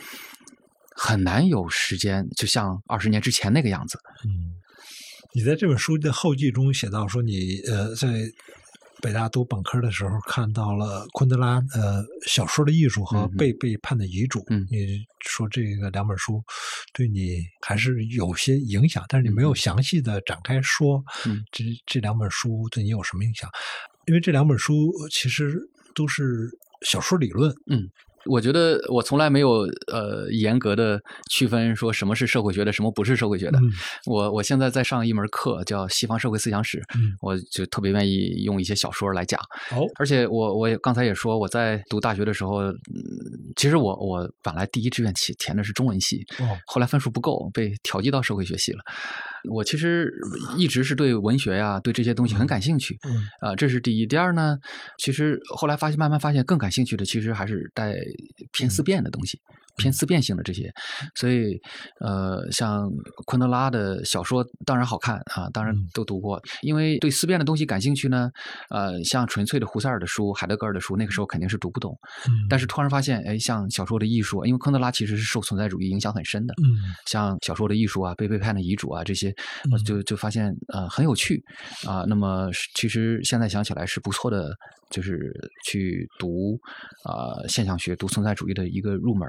Speaker 1: 很难有时间，就像二十年之前那个样子。
Speaker 2: 嗯，你在这本书的后记中写到说你，呃在北大读本科的时候看到了昆德拉呃小说的艺术和被背叛的遗嘱，
Speaker 1: 嗯
Speaker 2: 你说这个两本书对你还是有些影响，但是你没有
Speaker 1: 嗯
Speaker 2: 详细的展开说，
Speaker 1: 嗯
Speaker 2: 这这两本书对你有什么影响？因为这两本书其实都是小说理论。
Speaker 1: 嗯。我觉得我从来没有呃严格的区分说什么是社会学的，什么不是社会学的。我我现在在上一门课叫西方社会思想史，我就特别愿意用一些小说来讲。
Speaker 2: 哦，
Speaker 1: 而且我我也刚才也说我在读大学的时候，其实我我本来第一志愿填填的是中文系，后来分数不够被调剂到社会学系了。我其实一直是对文学呀，对这些东西很感兴趣。
Speaker 2: 嗯，
Speaker 1: 啊，这是第一。第二呢，其实后来发现，慢慢发现更感兴趣的，其实还是带偏思辨的东西。偏思辨性的这些，所以呃，像昆德拉的小说当然好看啊，当然都读过。因为对思辨的东西感兴趣呢，呃，像纯粹的胡塞尔的书、海德格尔的书，那个时候肯定是读不懂。但是突然发现，哎，像小说的艺术，因为昆德拉其实是受存在主义影响很深的。
Speaker 2: 嗯，
Speaker 1: 像小说的艺术啊，被背叛的遗嘱啊这些，就就发现呃很有趣啊。那么其实现在想起来是不错的，就是去读啊现象学、读存在主义的一个入门。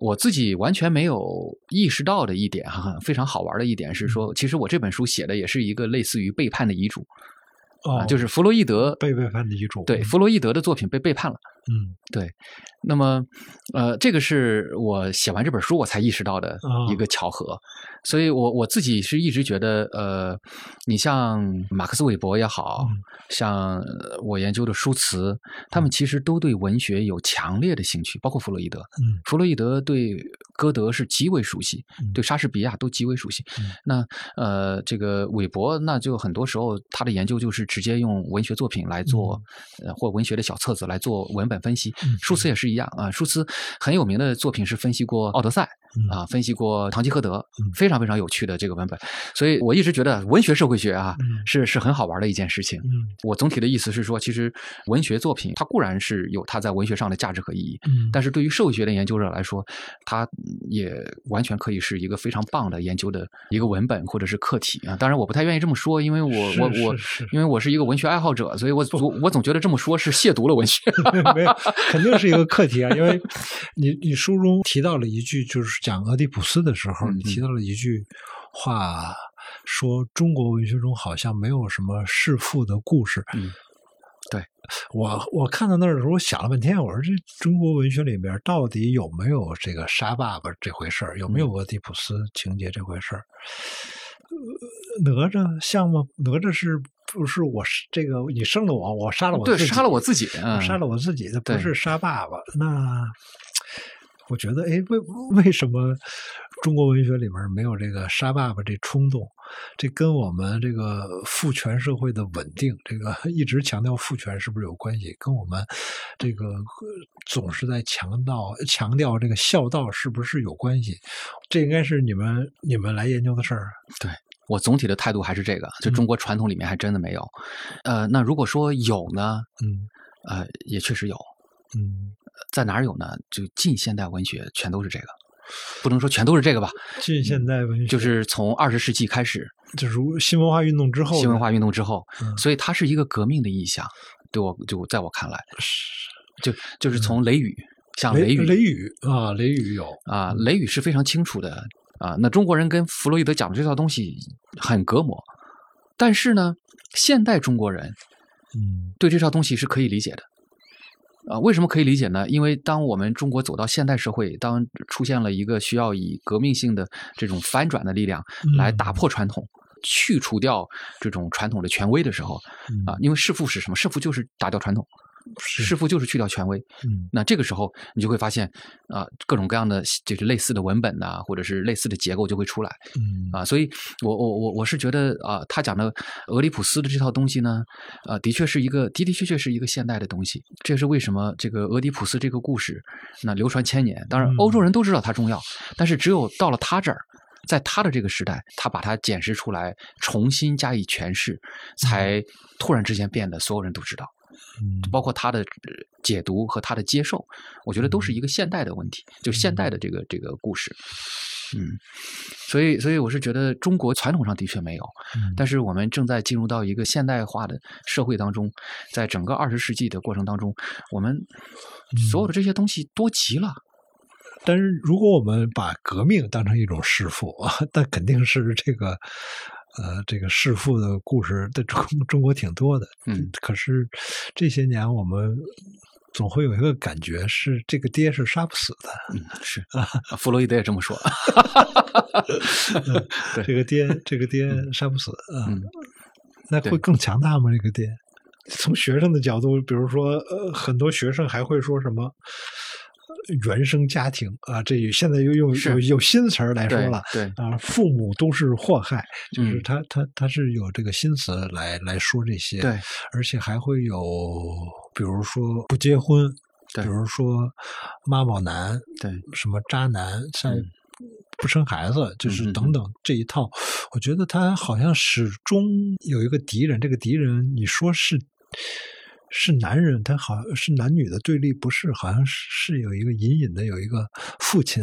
Speaker 1: 我自己完全没有意识到的一点哈，非常好玩的一点是说，其实我这本书写的也是一个类似于背叛的遗嘱，
Speaker 2: 啊，
Speaker 1: 就是弗洛伊德
Speaker 2: 被背叛的遗嘱，
Speaker 1: 对，弗洛伊德的作品被背叛了，
Speaker 2: 嗯，
Speaker 1: 对。那么，呃，这个是我写完这本书我才意识到的一个巧合，所以我我自己是一直觉得，呃，你像马克思韦伯也好像我研究的舒茨，他们其实都对文学有强烈的兴趣，包括弗洛伊德。
Speaker 2: 嗯，
Speaker 1: 弗洛伊德对歌德是极为熟悉，对莎士比亚都极为熟悉。那呃，这个韦伯，那就很多时候他的研究就是直接用文学作品来做，呃，或文学的小册子来做文本分析。舒茨也是。一样啊，舒茨很有名的作品是分析过《奥德赛》啊，分析过《堂吉诃德》，非常非常有趣的这个文本。所以我一直觉得文学社会学啊，是是很好玩的一件事情。我总体的意思是说，其实文学作品它固然是有它在文学上的价值和意义，但是对于社会学的研究者来说，它也完全可以是一个非常棒的研究的一个文本或者是课题啊。当然，我不太愿意这么说，因为我我我，因为我是一个文学爱好者，所以我总我总觉得这么说是亵渎了文学。
Speaker 2: 没有，肯定是一个课。课题啊，因为你你书中提到了一句，就是讲俄狄浦斯的时候，你提到了一句话，说中国文学中好像没有什么弑父的故事。
Speaker 1: 嗯，对
Speaker 2: 我我看到那儿的时候，我想了半天，我说这中国文学里面到底有没有这个杀爸爸这回事儿，有没有俄狄浦斯情节这回事儿？哪吒像吗？哪吒是不是我是这个？你生了我，我杀了我
Speaker 1: 自己，杀了我自己，
Speaker 2: 杀了我自己，的不是杀爸爸。那我觉得，哎，为为什么中国文学里面没有这个杀爸爸这冲动？这跟我们这个父权社会的稳定，这个 一直强调父权是不是有关系？跟我们这个总是在强调强调这个孝道是不是有关系？这应该是你们你们来研究的事儿。
Speaker 1: 对。我总体的态度还是这个，就中国传统里面还真的没有。呃，那如果说有呢？
Speaker 2: 嗯，
Speaker 1: 呃，也确实有。
Speaker 2: 嗯，
Speaker 1: 在哪儿有呢？就近现代文学全都是这个，不能说全都是这个吧。
Speaker 2: 近现代文学
Speaker 1: 就是从二十世纪开始，
Speaker 2: 就是新文化运动之后，
Speaker 1: 新文化运动之后，所以它是一个革命的意象。对我，就在我看来，就就是从《雷雨》，像《雷雨》，《
Speaker 2: 雷雨》啊，《雷雨》有
Speaker 1: 啊，《雷雨》是非常清楚的。啊，那中国人跟弗洛伊德讲的这套东西很隔膜，但是呢，现代中国人，
Speaker 2: 嗯，
Speaker 1: 对这套东西是可以理解的。啊，为什么可以理解呢？因为当我们中国走到现代社会，当出现了一个需要以革命性的这种翻转的力量来打破传统、去除掉这种传统的权威的时候，啊，因为弑父是什么？弑父就是打掉传统。弑父就是去掉权威，
Speaker 2: 嗯，
Speaker 1: 那这个时候你就会发现啊，各种各样的就是类似的文本呐，或者是类似的结构就会出来，
Speaker 2: 嗯。
Speaker 1: 啊，所以我我我我是觉得啊，他讲的俄狄浦斯的这套东西呢，啊，的确是一个的的确确是一个现代的东西，这是为什么这个俄狄浦斯这个故事那流传千年，当然欧洲人都知道它重要，但是只有到了他这儿，在他的这个时代，他把它检视出来，重新加以诠释，才突然之间变得所有人都知道。
Speaker 2: 嗯，
Speaker 1: 包括他的解读和他的接受，我觉得都是一个现代的问题，就现代的这个这个故事。嗯，所以所以我是觉得中国传统上的确没有，但是我们正在进入到一个现代化的社会当中，在整个二十世纪的过程当中，我们所有的这些东西多极了。
Speaker 2: 但是如果我们把革命当成一种弑父啊，那肯定是这个。呃，这个弑父的故事在中 中国挺多的，
Speaker 1: 嗯，
Speaker 2: 可是这些年我们总会有一个感觉是这个爹是杀不死的。
Speaker 1: 嗯，是啊，弗洛伊德也这么说。
Speaker 2: 这个爹，这个爹杀不死啊。
Speaker 1: 嗯，
Speaker 2: 那会更强大吗？这个爹？从学生的角度，比如说，呃，很多学生还会说什么原生家庭啊，这现在又用有有新词儿来说了，
Speaker 1: 对
Speaker 2: 啊，父母都是祸害，就是他他他是有这个新词来来说这些，
Speaker 1: 对，
Speaker 2: 而且还会有，比如说不结婚，比如说妈宝男，
Speaker 1: 对，
Speaker 2: 什么渣男像。不生孩子，就是等等这一套，我觉得他好像始终有一个敌人。这个敌人，你说是。是男人，他好像是男女的对立，不是？好像是有一个隐隐的有一个父亲，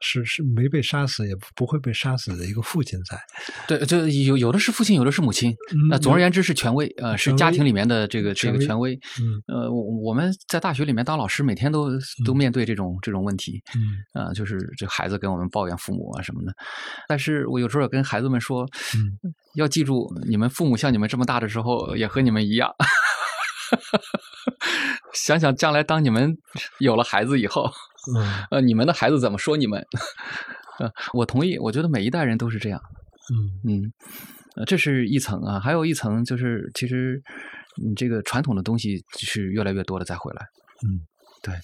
Speaker 2: 是是没被杀死，也不会被杀死的一个父亲在。
Speaker 1: 对，就有有的是父亲，有的是母亲。那总而言之是权威，呃，是家庭里面的这个这个权威。
Speaker 2: 嗯，
Speaker 1: 呃，我们在大学里面当老师，每天都都面对这种这种问题。
Speaker 2: 嗯，
Speaker 1: 啊，就是这孩子跟我们抱怨父母啊什么的。但是我有时候跟孩子们说，
Speaker 2: 嗯，
Speaker 1: 要记住，你们父母像你们这么大的时候，也和你们一样。想想将来当你们有了孩子以后，
Speaker 2: 嗯，
Speaker 1: 呃，你们的孩子怎么说你们？呃，我同意，我觉得每一代人都是这样。
Speaker 2: 嗯
Speaker 1: 嗯，呃，这是一层啊，还有一层就是，其实你这个传统的东西是越来越多的再回来。
Speaker 2: 嗯，
Speaker 1: 对，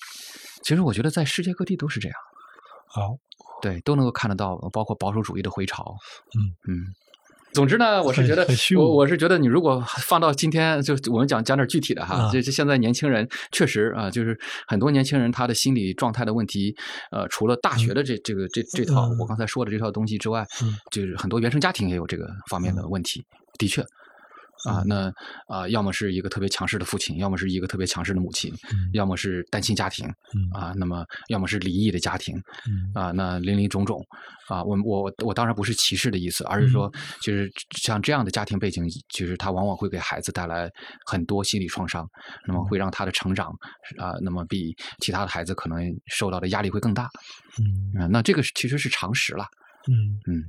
Speaker 1: 其实我觉得在世界各地都是这样。
Speaker 2: 好，
Speaker 1: 对，都能够看得到，包括保守主义的回潮。
Speaker 2: 嗯
Speaker 1: 嗯。总之呢，我是觉得，我我是觉得，你如果放到今天，就我们讲讲点具体的哈，就就现在年轻人确实啊，就是很多年轻人他的心理状态的问题，呃，除了大学的这这个这这套我刚才说的这套东西之外，就是很多原生家庭也有这个方面的问题，的确。啊，那啊，要么是一个特别强势的父亲，要么是一个特别强势的母亲，要么是单亲家庭，啊，那么要么是离异的家庭，啊，那林林种种，啊，我我我当然不是歧视的意思，而是说，就是像这样的家庭背景，其实他往往会给孩子带来很多心理创伤，那么会让他的成长啊，那么比其他的孩子可能受到的压力会更大，
Speaker 2: 嗯，
Speaker 1: 啊，那这个其实是常识了，
Speaker 2: 嗯。
Speaker 1: 嗯。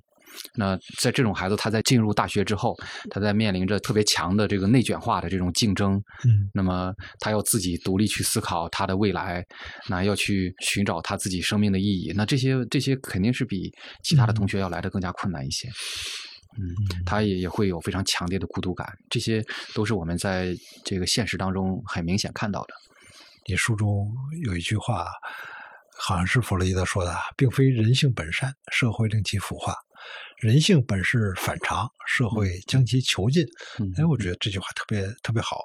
Speaker 1: 那在这种孩子，他在进入大学之后，他在面临着特别强的这个内卷化的这种竞争，
Speaker 2: 嗯，
Speaker 1: 那么他要自己独立去思考他的未来，那要去寻找他自己生命的意义，那这些这些肯定是比其他的同学要来的更加困难一些，嗯，他也也会有非常强烈的孤独感，这些都是我们在这个现实当中很明显看到的。
Speaker 2: 你书中有一句话，好像是弗洛伊德说的，并非人性本善，社会令其腐化。人性本是反常，社会将其囚禁。哎，我觉得这句话特别特别好。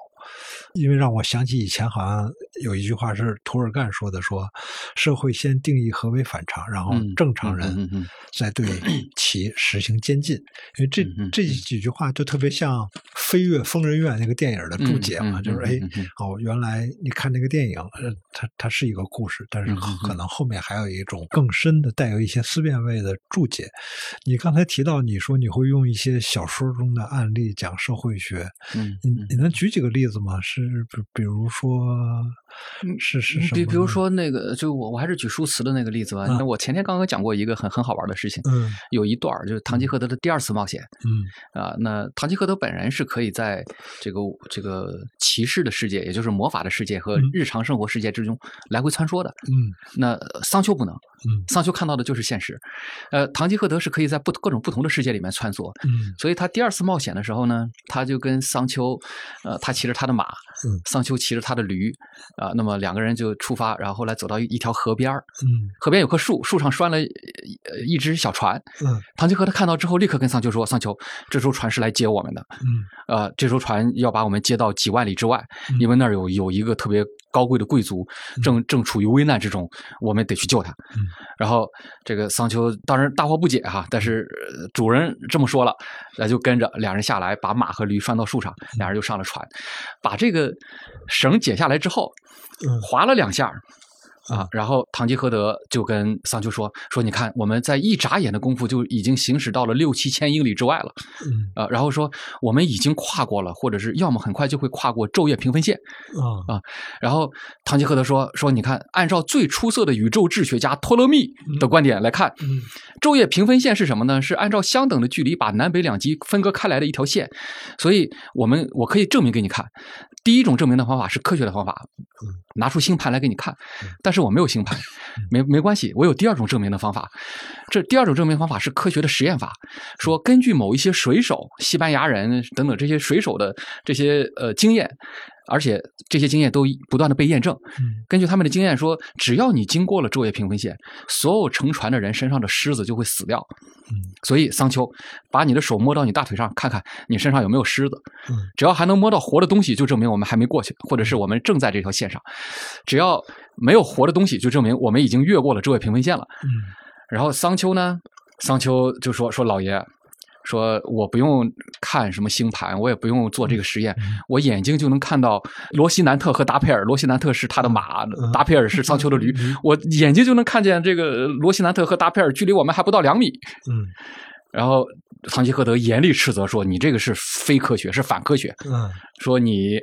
Speaker 2: 因为让我想起以前好像有一句话是涂尔干说的，说社会先定义何为反常，然后正常人再对其实行监禁。因为这这几句话就特别像《飞跃疯人院》那个电影的注解嘛，就是哎，哦，原来你看那个电影，呃，它它是一个故事，但是可能后面还有一种更深的、带有一些思辨味的注解。你刚才提到你说你会用一些小说中的案例讲社会学，
Speaker 1: 嗯，
Speaker 2: 你你能举几个例子？吗？是比比如说，是是什么？
Speaker 1: 比比如说那个，就我我还是举舒词的那个例子吧。那我前天刚刚讲过一个很很好玩的事情。
Speaker 2: 嗯，
Speaker 1: 有一段就是唐吉诃德的第二次冒险。
Speaker 2: 嗯
Speaker 1: 啊，那唐吉诃德本人是可以在这个这个骑士的世界，也就是魔法的世界和日常生活世界之中来回穿梭的。
Speaker 2: 嗯，
Speaker 1: 那桑丘不能。
Speaker 2: 嗯，
Speaker 1: 桑丘看到的就是现实。呃，唐吉诃德是可以在不各种不同的世界里面穿梭。
Speaker 2: 嗯，
Speaker 1: 所以他第二次冒险的时候呢，他就跟桑丘，呃，他骑着他的马。
Speaker 2: 嗯，
Speaker 1: 桑丘骑着他的驴，啊，那么两个人就出发，然后后来走到一条河边
Speaker 2: 嗯，
Speaker 1: 河边有棵树，树上拴了一只小船，
Speaker 2: 嗯，
Speaker 1: 唐吉诃德看到之后，立刻跟桑丘说：“桑丘，这艘船是来接我们的，
Speaker 2: 嗯，
Speaker 1: 呃，这艘船要把我们接到几万里之外，因为那儿有有一个特别高贵的贵族，正正处于危难之中，我们得去救他。”
Speaker 2: 嗯，
Speaker 1: 然后这个桑丘当然大惑不解哈，但是主人这么说了，那就跟着两人下来，把马和驴拴到树上，两人就上了船，把这个。绳解下来之后，划了两下。啊，然后堂吉诃德就跟桑丘说：“说你看，我们在一眨眼的功夫就已经行驶到了六七千英里之外了。
Speaker 2: 嗯，
Speaker 1: 啊，然后说我们已经跨过了，或者是要么很快就会跨过昼夜平分线。
Speaker 2: 啊
Speaker 1: 啊，然后堂吉诃德说：说你看，按照最出色的宇宙志学家托勒密的观点来看，昼夜平分线是什么呢？是按照相等的距离把南北两极分割开来的一条线。所以我们我可以证明给你看。第一种证明的方法是科学的方法，拿出星盘来给你看，但是我没有星盘，没没关系，我有第二种证明的方法。这第二种证明方法是科学的实验法，说根据某一些水手、西班牙人等等这些水手的这些呃经验，而且这些经验都不断的被验证。根据他们的经验说，只要你经过了昼夜平分线，所有乘船的人身上的虱子就会死掉。所以桑丘，把你的手摸到你大腿上，看看你身上有没有虱子。只要还能摸到活的东西，就证明我们还没过去，或者是我们正在这条线上。只要没有活的东西，就证明我们已经越过了昼夜平分线了。嗯然后桑丘呢，桑丘就说：“说老爷。”说我不用看什么星盘，我也不用做这个实验，我眼睛就能看到罗西南特和达佩尔。罗西南特是他的马，达佩尔是桑丘的驴。我眼睛就能看见这个罗西南特和达佩尔，距离我们还不到两米。
Speaker 2: 嗯，
Speaker 1: 然后唐吉诃德严厉斥责说：“你这个是非科学，是反科学。”
Speaker 2: 嗯，
Speaker 1: 说你。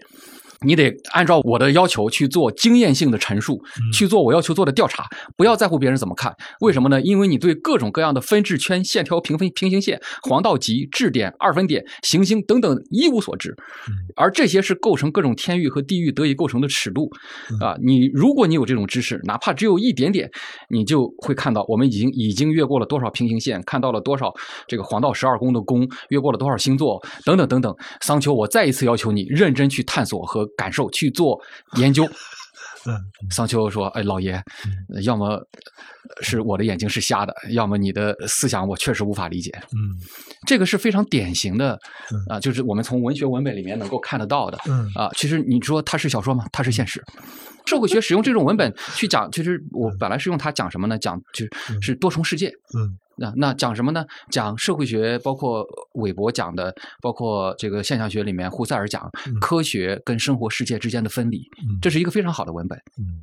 Speaker 1: 你得按照我的要求去做经验性的陈述，去做我要求做的调查，不要在乎别人怎么看。为什么呢？因为你对各种各样的分制圈、线条、平分平行线、黄道极、质点、二分点、行星等等一无所知，而这些是构成各种天域和地域得以构成的尺度啊！你如果你有这种知识，哪怕只有一点点，你就会看到我们已经已经越过了多少平行线，看到了多少这个黄道十二宫的宫，越过了多少星座等等等等。桑丘，我再一次要求你认真去探索和。感受去做研究，
Speaker 2: 嗯，
Speaker 1: 桑丘说：“哎，老爷，要么是我的眼睛是瞎的，要么你的思想我确实无法理解。”
Speaker 2: 嗯，
Speaker 1: 这个是非常典型的啊，就是我们从文学文本里面能够看得到的。
Speaker 2: 嗯
Speaker 1: 啊，其实你说它是小说吗？它是现实。社会学使用这种文本去讲，其实我本来是用它讲什么呢？讲就是多重世界。
Speaker 2: 嗯。
Speaker 1: 那那讲什么呢？讲社会学，包括韦伯讲的，包括这个现象学里面胡塞尔讲科学跟生活世界之间的分离，这是一个非常好的文本。
Speaker 2: 嗯，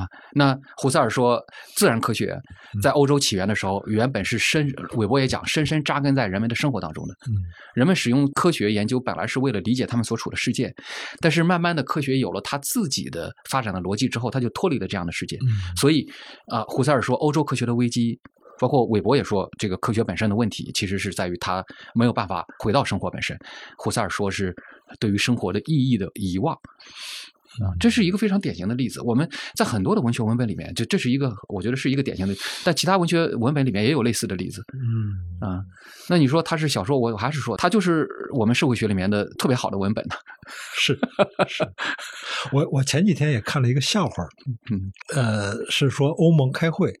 Speaker 1: 啊，那胡塞尔说，自然科学在欧洲起源的时候，原本是深，韦伯也讲深深扎根在人们的生活当中的。
Speaker 2: 嗯，
Speaker 1: 人们使用科学研究本来是为了理解他们所处的世界，但是慢慢的科学有了他自己的发展的逻辑之后，他就脱离了这样的世界。所以啊，胡塞尔说，欧洲科学的危机。包括韦伯也说，这个科学本身的问题，其实是在于它没有办法回到生活本身。胡塞尔说是对于生活的意义的遗忘。啊，这是一个非常典型的例子。我们在很多的文学文本里面，就这是一个，我觉得是一个典型的。但其他文学文本里面也有类似的例子。
Speaker 2: 嗯
Speaker 1: 啊，那你说它是小说，我还是说它就是我们社会学里面的特别好的文本呢？
Speaker 2: 是是。我我前几天也看了一个笑话，
Speaker 1: 嗯
Speaker 2: 呃，是说欧盟开会，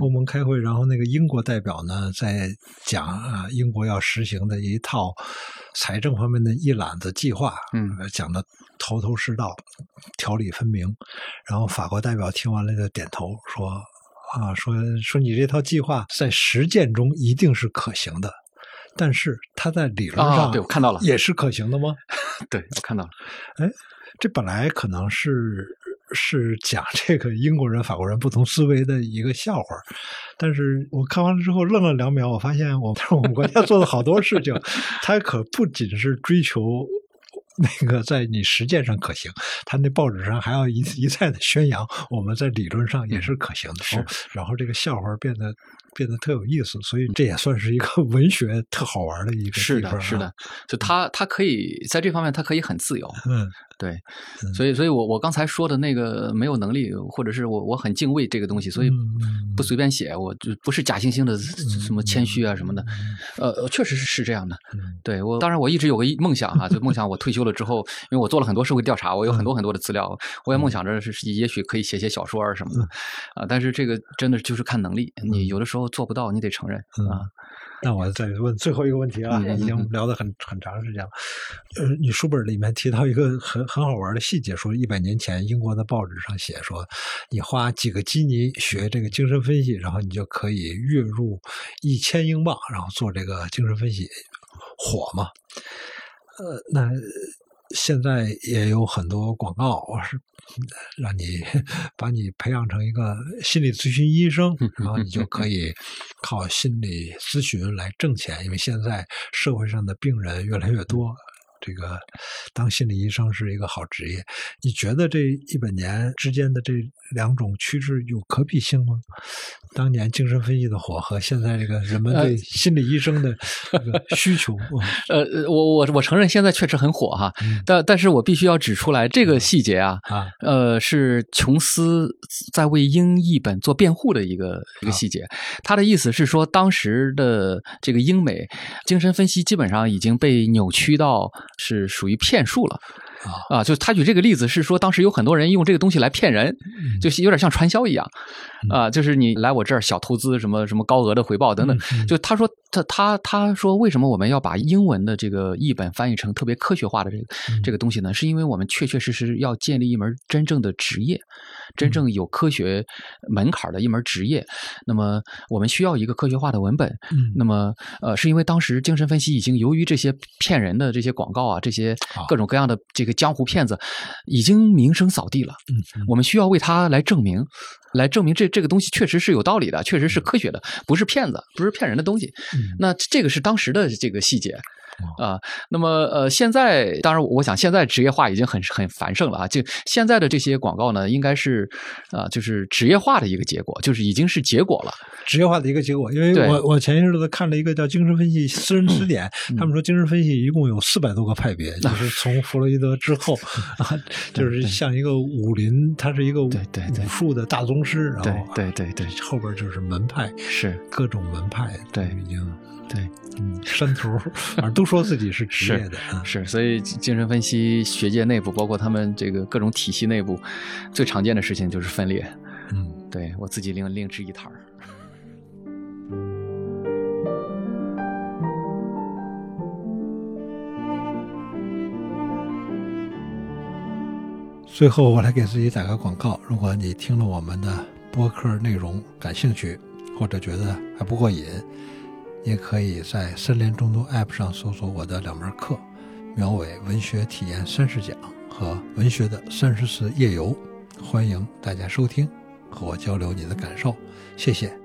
Speaker 2: 欧盟开会，然后那个英国代表呢在讲啊，英国要实行的一套财政方面的一揽子计划，
Speaker 1: 嗯，
Speaker 2: 讲的头头是道。条理分明，然后法国代表听完了就点头说：“啊，说说你这套计划在实践中一定是可行的，但是它在理论上，
Speaker 1: 对我看到了，
Speaker 2: 也是可行的吗？
Speaker 1: 对我看到了。
Speaker 2: 哎，这本来可能是是讲这个英国人、法国人不同思维的一个笑话，但是我看完了之后愣了两秒，我发现我 我们国家做的好多事情，它可不仅是追求。”那个在你实践上可行，他那报纸上还要一一再的宣扬，我们在理论上也是可行的。
Speaker 1: 是，
Speaker 2: 然后这个笑话变得变得特有意思，所以这也算是一个 文学特好玩的一个
Speaker 1: 地方。是的，是的，就他他可以在这方面他可以很自由。
Speaker 2: 嗯。
Speaker 1: 对，所以，所以我我刚才说的那个没有能力，或者是我我很敬畏这个东西，所以不随便写，我就不是假惺惺的什么谦虚啊什么的，呃，确实是是这样的。对我，当然我一直有个梦想哈，就梦想我退休了之后，因为我做了很多社会调查，我有很多很多的资料，我也梦想着是也许可以写写小说啊什么的啊，但是这个真的就是看能力，你有的时候做不到，你得承认啊。
Speaker 2: 那我再问最后一个问题啊，已经聊得很很长时间了。呃，你书本里面提到一个很很好玩的细节，说一百年前英国的报纸上写说，你花几个基尼学这个精神分析，然后你就可以月入一千英镑，然后做这个精神分析，火吗？呃，那。现在也有很多广告是让你把你培养成一个心理咨询医生，然后你就可以靠心理咨询来挣钱。因为现在社会上的病人越来越多，这个当心理医生是一个好职业。你觉得这一百年之间的这两种趋势有可比性吗？当年精神分析的火和现在这个人们对心理医生的这个需求，
Speaker 1: 呃，我我我承认现在确实很火哈，但但是我必须要指出来这个细节啊，
Speaker 2: 啊，
Speaker 1: 呃，是琼斯在为英译本做辩护的一个一个细节。他的意思是说，当时的这个英美精神分析基本上已经被扭曲到是属于骗术了。啊，就他举这个例子是说，当时有很多人用这个东西来骗人，就有点像传销一样，啊，就是你来我这儿小投资什么什么高额的回报等等。就他说他他他说为什么我们要把英文的这个译本翻译成特别科学化的这个这个东西呢？是因为我们确确实实要建立一门真正的职业，真正有科学门槛的一门职业。那么我们需要一个科学化的文本。那么呃，是因为当时精神分析已经由于这些骗人的这些广告啊，这些各种各样的这个。江湖骗子已经名声扫地了，嗯，我们需要为他来证明，来证明这这个东西确实是有道理的，确实是科学的，不是骗子，不是骗人的东西。那这个是当时的这个细节。啊，那么呃，现在当然，我想现在职业化已经很很繁盛了啊。就现在的这些广告呢，应该是啊，就是职业化的一个结果，就是已经是结果了，
Speaker 2: 职业化的一个结果。因为我我前一阵子看了一个叫《精神分析私人词典》，他们说精神分析一共有四百多个派别，就是从弗洛伊德之后 啊，就是像一个武林，他是一个武武术的大宗师，然后
Speaker 1: 对对对，
Speaker 2: 后边就是门派，
Speaker 1: 是
Speaker 2: 各种门派，
Speaker 1: 对，
Speaker 2: 已经。
Speaker 1: 对，
Speaker 2: 嗯，山头，反正都说自己是职业的，
Speaker 1: 是，所以精神分析学界内部，包括他们这个各种体系内部，最常见的事情就是分裂。
Speaker 2: 嗯，
Speaker 1: 对我自己另另置一摊儿。
Speaker 2: 最后，我来给自己打个广告：如果你听了我们的播客内容感兴趣，或者觉得还不过瘾。也可以在森林中读 App 上搜索我的两门课《苗伟文学体验三十讲》和《文学的三十次夜游》，欢迎大家收听，和我交流你的感受，谢谢。